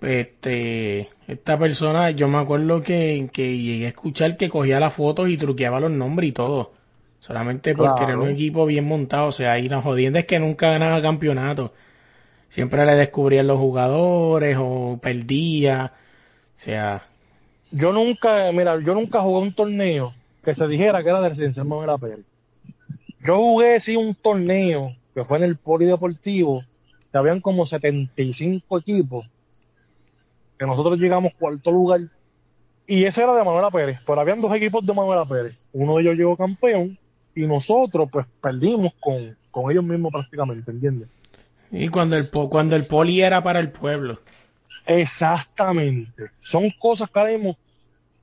este, esta persona, yo me acuerdo que, que llegué a escuchar que cogía las fotos y truqueaba los nombres y todo. Solamente por Claro. tener un equipo bien montado, o sea, y la jodienda es que nunca ganaba campeonato. Siempre le descubrían los jugadores o perdía. O sea, Yo nunca, mira, yo nunca jugué un torneo que se dijera que era de Residencial Manuela Pérez. Yo jugué sí un torneo que fue en el polideportivo, que habían como 75 equipos, que nosotros llegamos cuarto lugar, y ese era de Manuela Pérez, pero habían dos equipos de Manuela Pérez. Uno de ellos llegó campeón, y nosotros pues perdimos con, con ellos mismos prácticamente, ¿entiendes? y cuando el, cuando el poli era para el pueblo. Exactamente. Son cosas que ahora mismo.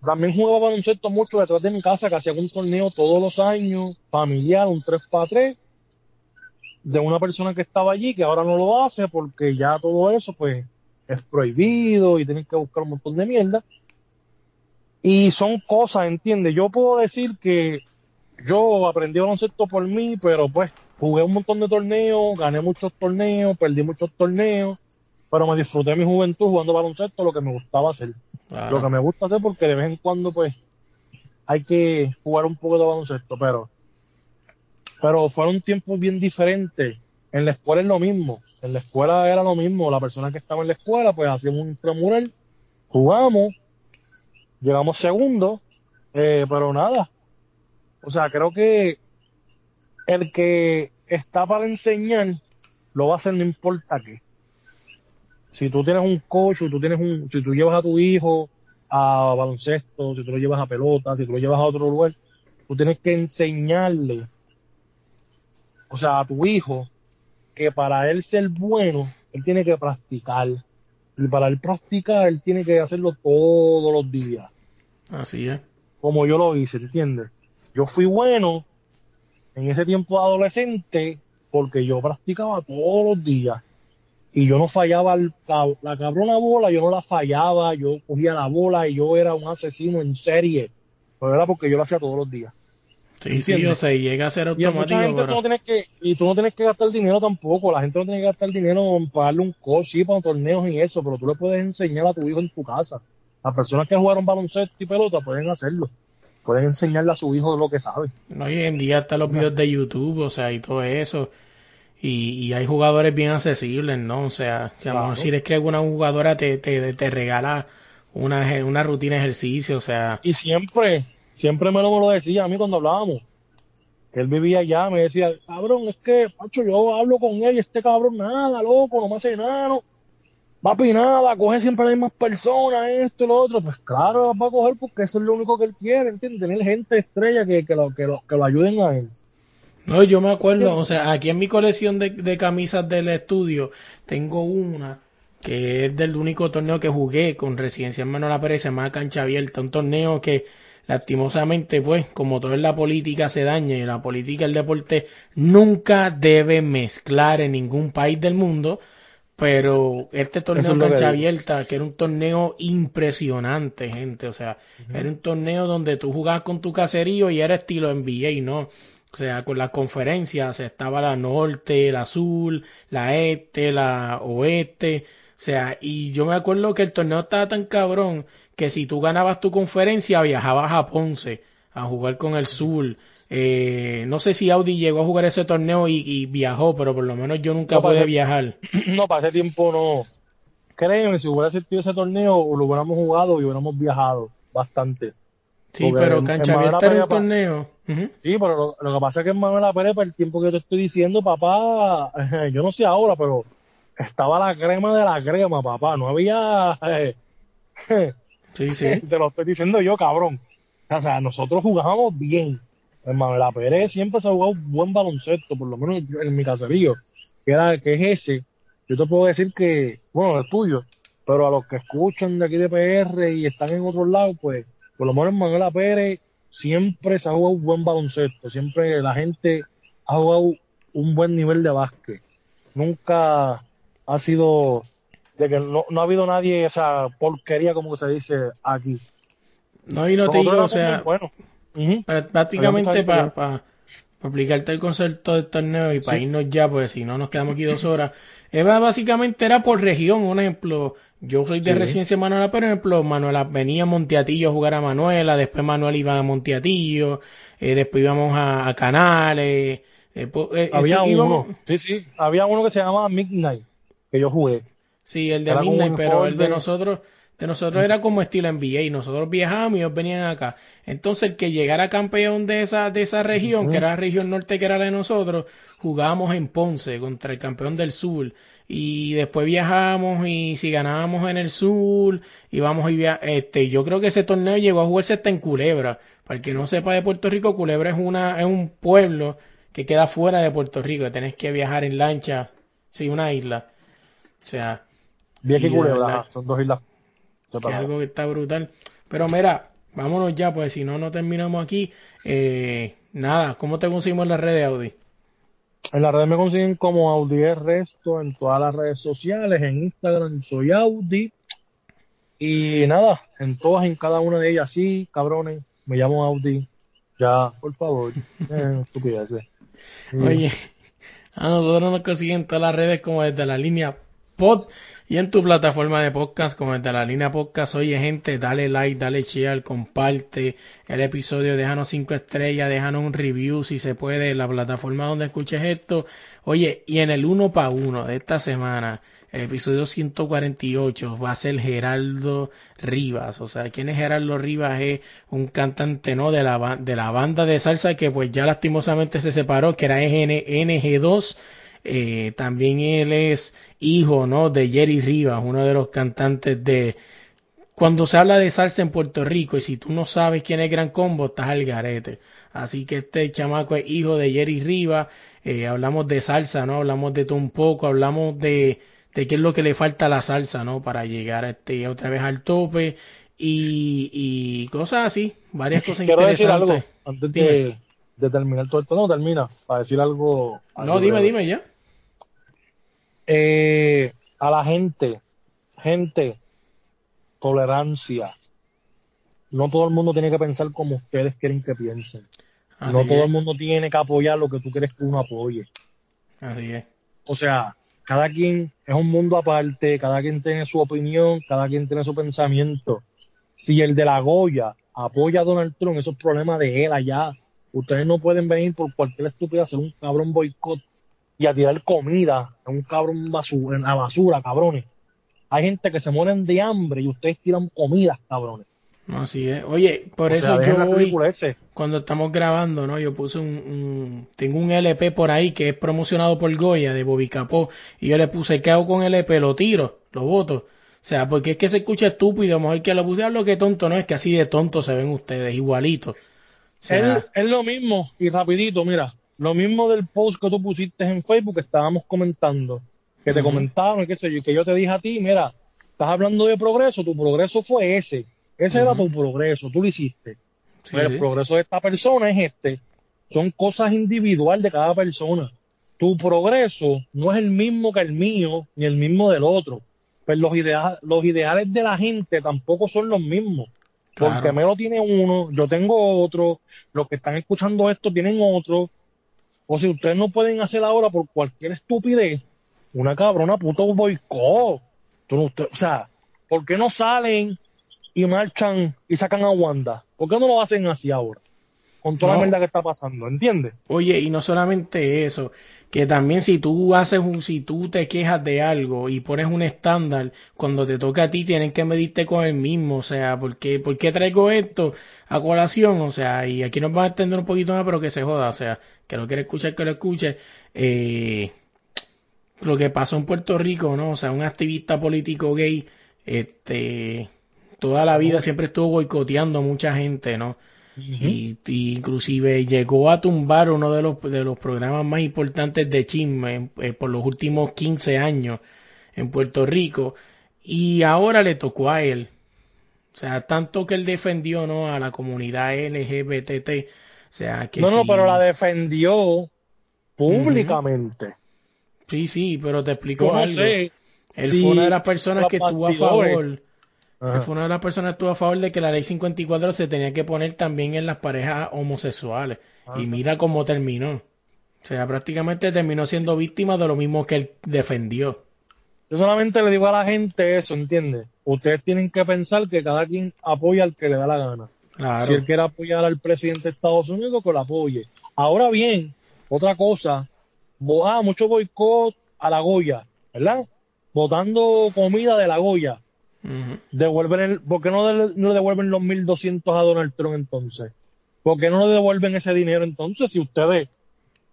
También jugaba baloncesto mucho detrás de mi casa, que hacía un torneo todos los años, familiar, un 3 para 3, de una persona que estaba allí, que ahora no lo hace porque ya todo eso, pues, es prohibido y tienen que buscar un montón de mierda. Y son cosas, ¿entiendes? Yo puedo decir que yo aprendí baloncesto por mí, pero pues jugué un montón de torneos, gané muchos torneos, perdí muchos torneos, pero me disfruté mi juventud jugando baloncesto, lo que me gustaba hacer. Claro. Lo que me gusta hacer porque de vez en cuando pues hay que jugar un poco de baloncesto, pero pero fueron tiempos bien diferentes. En la escuela es lo mismo, en la escuela era lo mismo, la persona que estaba en la escuela pues hacíamos un intramural, jugamos, llegamos segundo, eh, pero nada. O sea, creo que el que está para enseñar lo va a hacer no importa qué. Si tú tienes un coach, o tú tienes un, si tú llevas a tu hijo a baloncesto, si tú lo llevas a pelota, si tú lo llevas a otro lugar, tú tienes que enseñarle, o sea, a tu hijo, que para él ser bueno, él tiene que practicar. Y para él practicar, él tiene que hacerlo todos los días, Así es. como yo lo hice, ¿entiendes? Yo fui bueno en ese tiempo adolescente porque yo practicaba todos los días y yo no fallaba el cab- la cabrona bola, yo no la fallaba, yo cogía la bola y yo era un asesino en serie, pero era porque yo lo hacía todos los días. Sí, sí, o sea, y llega a ser Y automático, tú pero... no tienes que, y tú no tienes que gastar dinero tampoco, la gente no tiene que gastar dinero en pagarle un coach, sí, para torneos y eso, pero tú le puedes enseñar a tu hijo en tu casa. Las personas que jugaron baloncesto y pelota pueden hacerlo, pueden enseñarle a su hijo lo que sabe. No, hoy en día están los videos de YouTube, o sea, y todo eso. Y, y hay jugadores bien accesibles, ¿no? O sea, que a lo mejor Claro. si eres que alguna jugadora te, te, te regala una, una rutina de ejercicio, o sea, Y siempre, siempre me lo, me lo decía a mí cuando hablábamos. Que él vivía allá, me decía, cabrón, es que, Pacho, yo hablo con él y este cabrón nada, loco, no me hace nada, no. Papi, nada, coge siempre a las mismas personas, esto y lo otro. Pues claro, va a coger porque eso es lo único que él quiere, ¿entiendes? Tener gente estrella que, que, lo, que, lo, que lo ayuden a él. No, yo me acuerdo, o sea, aquí en mi colección de, de camisas del estudio tengo una que es del único torneo que jugué con Residencia Manuela Pérez, se llama Cancha Abierta, un torneo que lastimosamente, pues, como todo en la política se daña y la política y el deporte nunca debe mezclar en ningún país del mundo, pero este torneo que Cancha. Abierta, que era un torneo impresionante, gente, o sea, era un torneo donde tú jugabas con tu caserío y era estilo NBA, ¿no? O sea, con las conferencias estaba la norte, la azul, la este, la oeste. O sea, y yo me acuerdo que el torneo estaba tan cabrón que si tú ganabas tu conferencia viajabas a Ponce a jugar con el sur. Eh, no sé si Audi llegó a jugar ese torneo y, y viajó, pero por lo menos yo nunca No, pude viajar. No, para ese tiempo no. Créeme, si hubiera existido ese torneo, lo hubiéramos jugado y hubiéramos viajado bastante. Sí, Porque pero en- Cancha en Abierta era un torneo. Sí, pero lo, lo que pasa es que en Manuela Pérez, para el tiempo que yo te estoy diciendo, papá, yo no sé ahora, pero estaba la crema de la crema, papá. No había... eh, Sí, sí. te lo estoy diciendo yo, cabrón. O sea, nosotros jugábamos bien. En Manuela Pérez siempre se ha jugado buen baloncesto, por lo menos en mi caserío, que, era, que es ese. Yo te puedo decir que, bueno, el tuyo, pero a los que escuchan de aquí de PR y están en otros lados, pues, por lo menos en Manuela Pérez siempre se ha jugado buen baloncesto, siempre la gente ha jugado un buen nivel de básquet. Nunca ha sido de que no, no ha habido nadie esa porquería como se dice aquí. No, y no te digo, o sea. Prá- prácticamente para pa, pa explicarte el concepto del torneo y para Sí. irnos ya, pues si no nos quedamos aquí dos horas. Eva básicamente era por región, un ejemplo. Yo soy de Sí. residencia de Manuela, pero por ejemplo, Manuela venía a Monteatillo a jugar a Manuela, después Manuel iba a Monteatillo, eh, después íbamos a, a Canales. eh, po- eh, Había íbamos- uno, sí, sí, había uno que se llamaba Midnight, que yo jugué. Sí, el de Era Midnight, un pero el de nosotros, de nosotros era como estilo NBA, nosotros viajábamos y ellos venían acá. Entonces el que llegara campeón de esa, de esa región, que era la región norte que era la de nosotros, jugábamos en Ponce contra el campeón del sur. Y después viajamos y si ganábamos en el sur, íbamos y via este, yo creo que ese torneo llegó a jugarse hasta en Culebra. Para el que no sepa de Puerto Rico, Culebra es una, es un pueblo que queda fuera de Puerto Rico, tenés que viajar en lancha, sí, una isla. O sea, Vieja Y Culebra, son dos islas que algo que está brutal. Pero mira, vámonos ya, pues si no, no terminamos aquí. Eh, nada, ¿cómo te conseguimos en las redes, Audi? En la red me consiguen como Audi el Resto, en todas las redes sociales, en Instagram soy Audi. Y nada, en todas, en cada una de ellas, sí, cabrones, me llamo Audi. Ya, por favor, eh, estupideces. Oye, a nosotros nos consiguen en todas las redes como desde la línea pod y en tu plataforma de podcast como desde la línea podcast. Oye, gente, dale like, dale share, comparte el episodio, déjanos cinco estrellas, déjanos un review si se puede en la plataforma donde escuches esto. Oye, y en el uno para uno de esta semana, el episodio 148 va a ser Geraldo Rivas. O sea, ¿quién es Geraldo Rivas? Es un cantante, ¿no? De la, de la banda de salsa que pues ya lastimosamente se separó, que era NG, NG2. Eh, también él es hijo, ¿no? De Jerry Rivas, uno de los cantantes de, cuando se habla de salsa en Puerto Rico y si tú no sabes quién es Gran Combo, estás al garete. Así que este chamaco es hijo de Jerry Rivas. Eh, hablamos de salsa, ¿no? Hablamos de todo un poco, hablamos de, de qué es lo que le falta a la salsa, ¿no? Para llegar este, otra vez al tope y, y cosas así, varias cosas Quiero decir interesantes. algo antes de, de terminar todo esto. No, termina, para decir algo. algo No, dime, breve. dime ya. Eh, a la gente, gente, tolerancia. No todo el mundo tiene que pensar como ustedes quieren que piensen. Así no todo el mundo tiene que apoyar lo que tú quieres que uno apoye. así es. O sea, cada quien es un mundo aparte, cada quien tiene su opinión, cada quien tiene su pensamiento. Si el de la Goya apoya a Donald Trump, eso es problema de él allá. Ustedes no pueden venir por cualquier estupidez a hacer un cabrón boicot y a tirar comida a un cabrón basura, en la basura, cabrones. Hay gente que se mueren de hambre y ustedes tiran comida, cabrones. Así es. Oye, por o eso sea, yo hoy, cuando estamos grabando, ¿no? Yo puse un, un- tengo un LP por ahí que es promocionado por Goya de Bobby Capó y yo le puse ¿qué hago con el LP? Lo tiro, lo voto. O sea, porque es que se escucha estúpido, a lo mejor que lo puse, lo que tonto no es que así de tonto se ven ustedes, igualitos. O sea, Es, es lo mismo, y rapidito, mira, lo mismo del post que tú pusiste en Facebook que estábamos comentando, que te Ujú. comentaron, y qué sé yo, que yo te dije a ti, mira, estás hablando de progreso, tu progreso fue ese, ese era tu progreso, tú lo hiciste. sí, Pero sí. el progreso de esta persona es este, son cosas individuales de cada persona. Tu progreso no es el mismo que el mío, ni el mismo del otro. Pero los, idea- los ideales de la gente tampoco son los mismos. Porque Claro. Melo tiene uno, yo tengo otro, los que están escuchando esto tienen otro, O si ustedes no pueden hacer ahora por cualquier estupidez, una cabrona puto boicot. No- o sea, ¿por qué no salen y marchan y sacan a Wanda? ¿Por qué no lo hacen así ahora? Con toda No. la mierda que está pasando, ¿entiendes? Oye, y no solamente eso, que también si tú haces un, si tú te quejas de algo y pones un estándar, cuando te toca a ti tienen que medirte con el mismo, o sea, ¿por qué, por qué traigo esto a colación? O sea, y aquí nos van a extender un poquito más, pero que se joda, o sea, que lo quiere escuchar, que lo escuche. Eh, lo que pasó en Puerto Rico, ¿no? O sea, un activista político gay, este, toda la vida siempre estuvo boicoteando a mucha gente, ¿no? Y, y inclusive llegó a tumbar uno de los, de los programas más importantes de chisme eh, por los últimos 15 años en Puerto Rico y ahora le tocó a él. O sea, tanto que él defendió ¿no? a la comunidad LGBTT. O sea, que no, no, pero la defendió públicamente. Sí, sí, pero te explico no algo. sé. Él fue una de las personas que estuvo a bastidores- Él Ajá. fue una de las personas que estuvo a favor de que la ley 54 se tenía que poner también en las parejas homosexuales. Y mira cómo terminó. O sea, prácticamente terminó siendo víctima de lo mismo que él defendió. Yo solamente le digo a la gente eso, ¿entiendes? Ustedes tienen que pensar que cada quien apoya al que le da la gana. Claro. Si él quiere apoyar al presidente de Estados Unidos, que lo apoye. Ahora bien, otra cosa, ah, mucho boicot a la Goya, ¿verdad? Votando comida de la Goya. Devuelven el, ¿Por qué no, le- no devuelven los 1.200 a Donald Trump entonces? ¿Por qué no le devuelven ese dinero entonces si ustedes?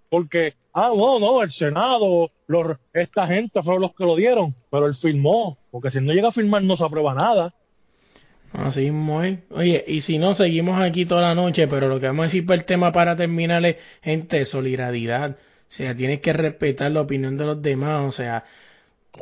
Porque, ah, no, no, el Senado, los, esta gente fueron los que lo dieron, pero él firmó, porque si no llega a firmar no se aprueba nada. Así es. Oye, y si no, seguimos aquí toda la noche, pero lo que vamos a decir por el tema para terminar es, gente, solidaridad. O sea, tienes que respetar la opinión de los demás. O sea,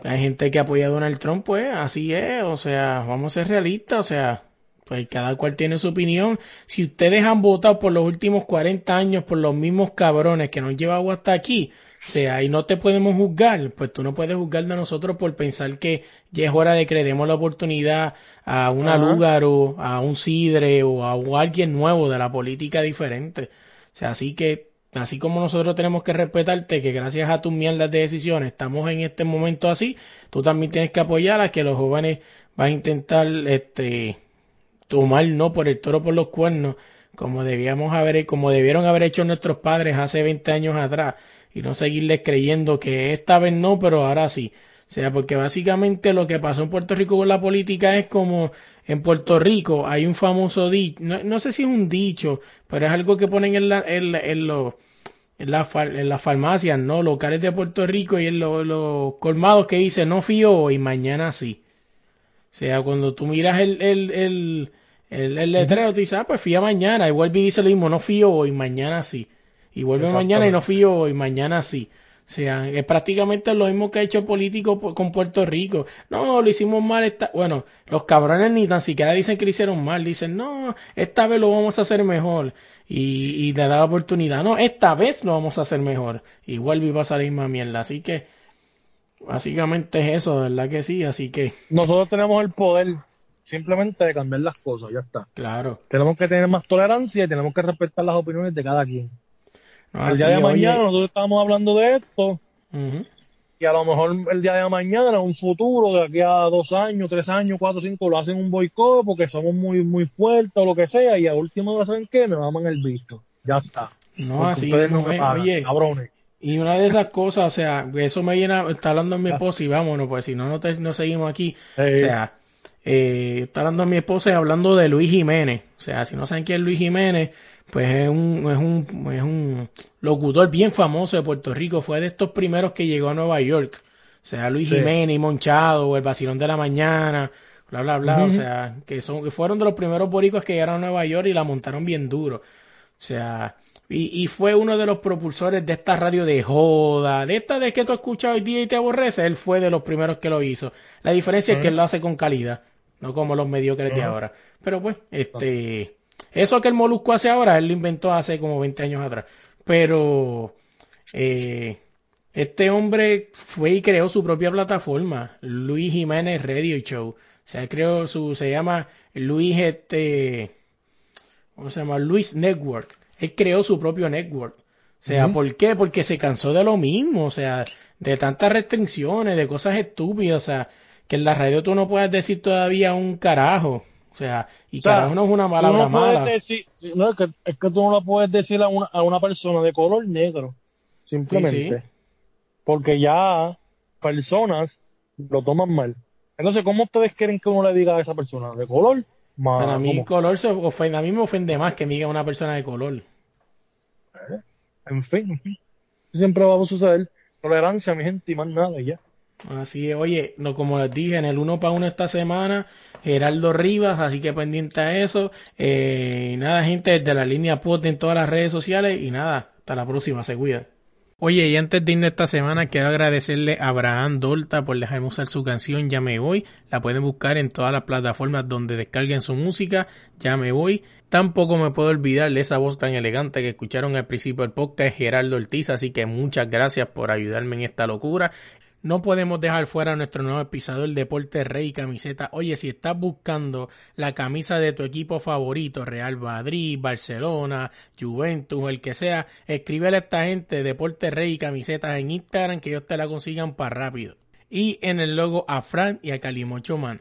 hay gente que apoya a Donald Trump, pues así es. O sea, vamos a ser realistas. O sea, pues cada cual tiene su opinión. Si ustedes han votado por los últimos 40 años por los mismos cabrones que nos han llevado hasta aquí, o sea, y no te podemos juzgar, pues tú no puedes juzgar de nosotros por pensar que ya es hora de que le demos la oportunidad a una Ajá. Lúgaro, a un Sidre o a alguien nuevo de la política diferente. O sea, así que, así como nosotros tenemos que respetarte, que gracias a tus mierdas de decisiones estamos en este momento así, tú también tienes que apoyar a que los jóvenes van a intentar, este, tomar no por el toro por los cuernos, como debíamos haber, como debieron haber hecho nuestros padres hace 20 años atrás, y no seguirles creyendo que esta vez no, pero ahora sí. O sea, porque básicamente lo que pasó en Puerto Rico con la política es como en Puerto Rico hay un famoso dicho, no, no sé si es un dicho, pero es algo que ponen en, la, en, los en, la far- en las farmacias, ¿no? Locales de Puerto Rico y en lo- los colmados que dice no fío hoy, mañana sí. O sea, cuando tú miras el, el, el, el, el letrero, tú dices, ah, pues fía mañana. Y vuelve y dice lo mismo, no fío hoy, mañana sí. Y vuelve mañana y no fío hoy, mañana sí. Sea, es prácticamente lo mismo que ha hecho el político po- con Puerto Rico. No, lo hicimos mal. Esta... Bueno, los cabrones ni tan siquiera dicen que lo hicieron mal. Dicen, no, esta vez lo vamos a hacer mejor. Y, y le da la oportunidad. No, esta vez lo vamos a hacer mejor. Y vuelve y pasa la misma mierda. Así que, básicamente es eso, verdad que sí. Así que, Nosotros tenemos el poder simplemente de cambiar las cosas, ya está. claro. Tenemos que tener más tolerancia y tenemos que respetar las opiniones de cada quien. No, el día de oye, mañana nosotros estábamos hablando de esto y a lo mejor el día de mañana, en un futuro, de aquí a dos años, tres años, cuatro, cinco, lo hacen un boicot porque somos muy muy fuertes o lo que sea y a última hora, ¿saben qué? Me maman el visto. Ya está. No, Porque así no me pagan, Oye, cabrones. Y una de esas cosas, o sea, eso me llena, está hablando mi esposa y vámonos, pues si no, no, te- no seguimos aquí. Eh. O sea, eh, está hablando mi esposa y hablando de Luis Jiménez. O sea, si no saben quién es Luis Jiménez, pues es un, es un, es un locutor bien famoso de Puerto Rico. Fue de estos primeros que llegó a Nueva York. O sea, Luis Sí. Jiménez Monchado, el vacilón de la mañana, bla, bla, bla. O sea, que son, que fueron de los primeros boricuas que llegaron a Nueva York y la montaron bien duro. O sea, y, y fue uno de los propulsores de esta radio de joda, de esta de que tú escuchas hoy día y te aborreces, él fue de los primeros que lo hizo. La diferencia es que él lo hace con calidad, no como los mediocres de ahora. Pero pues, este, eso que el Molusco hace ahora, él lo inventó hace como 20 años atrás. Pero, eh, este hombre fue y creó su propia plataforma, Luis Jiménez Radio Show. O sea, creó su, se llama Luis, este, ¿cómo se llama? Luis Network. Él creó su propio network. O sea, Ujú. ¿por qué? Porque se cansó de lo mismo, o sea, de tantas restricciones, de cosas estúpidas, o sea, que en la radio tú no puedes decir todavía un carajo, o sea, y O sea, carajo no es una palabra no mala. decir, no, es que, es que tú no lo puedes decir a una, a una persona de color negro, simplemente. Sí, sí. Porque ya personas lo toman mal. Entonces, ¿cómo ustedes quieren que uno le diga a esa persona? ¿De color? Para mí ¿cómo? color se ofende, a mí me ofende más que me diga una persona de color. En fin, en fin. Siempre va a suceder. Tolerancia, mi gente, y más nada, ya. Así es, oye, no, como les dije, en el uno para uno esta semana, Geraldo Rivas, así que pendiente a eso. Eh, nada, gente, desde la línea POT en todas las redes sociales y nada, hasta la próxima, se cuida. Oye, y antes de irnos esta semana, quiero agradecerle a Abraham Dolta por dejarme usar su canción Ya me voy. La pueden buscar en todas las plataformas donde descarguen su música, Ya me voy. Tampoco me puedo olvidar de esa voz tan elegante que escucharon al principio del podcast, Gerardo Ortiz, así que muchas gracias por ayudarme en esta locura. No podemos dejar fuera nuestro nuevo episodio Deporte Rey Camiseta. Oye, si estás buscando la camisa de tu equipo favorito, Real Madrid, Barcelona, Juventus, el que sea, escríbele a esta gente Deporte Rey Camisetas en Instagram que ellos te la consigan para rápido. Y en el logo a Fran y a Calimocho Man.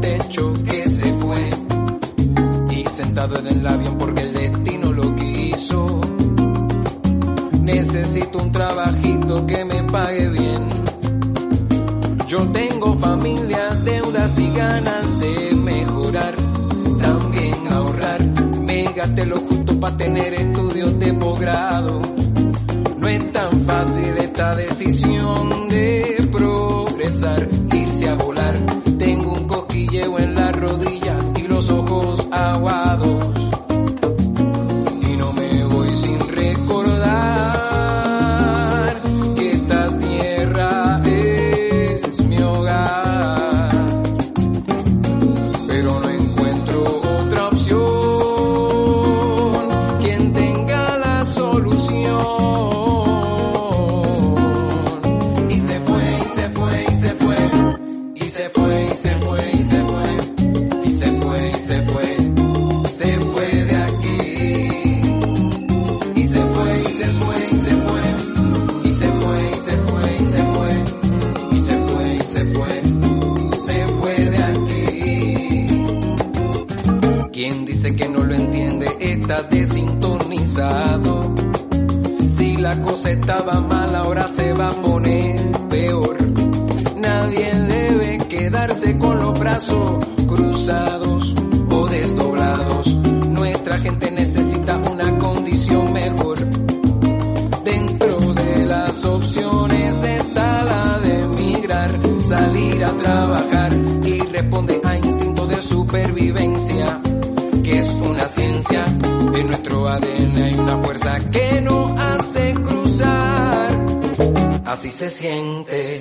Y sentado en el avión porque el destino lo quiso. Necesito un trabajito que me pague bien. Yo tengo familia, deudas y ganas de mejorar, también ahorrar. Me gasté lo justo para tener estudios de posgrado. No es tan fácil esta decisión de progresar, irse a volar. Tengo un cosquilleo en se siente,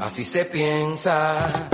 así se piensa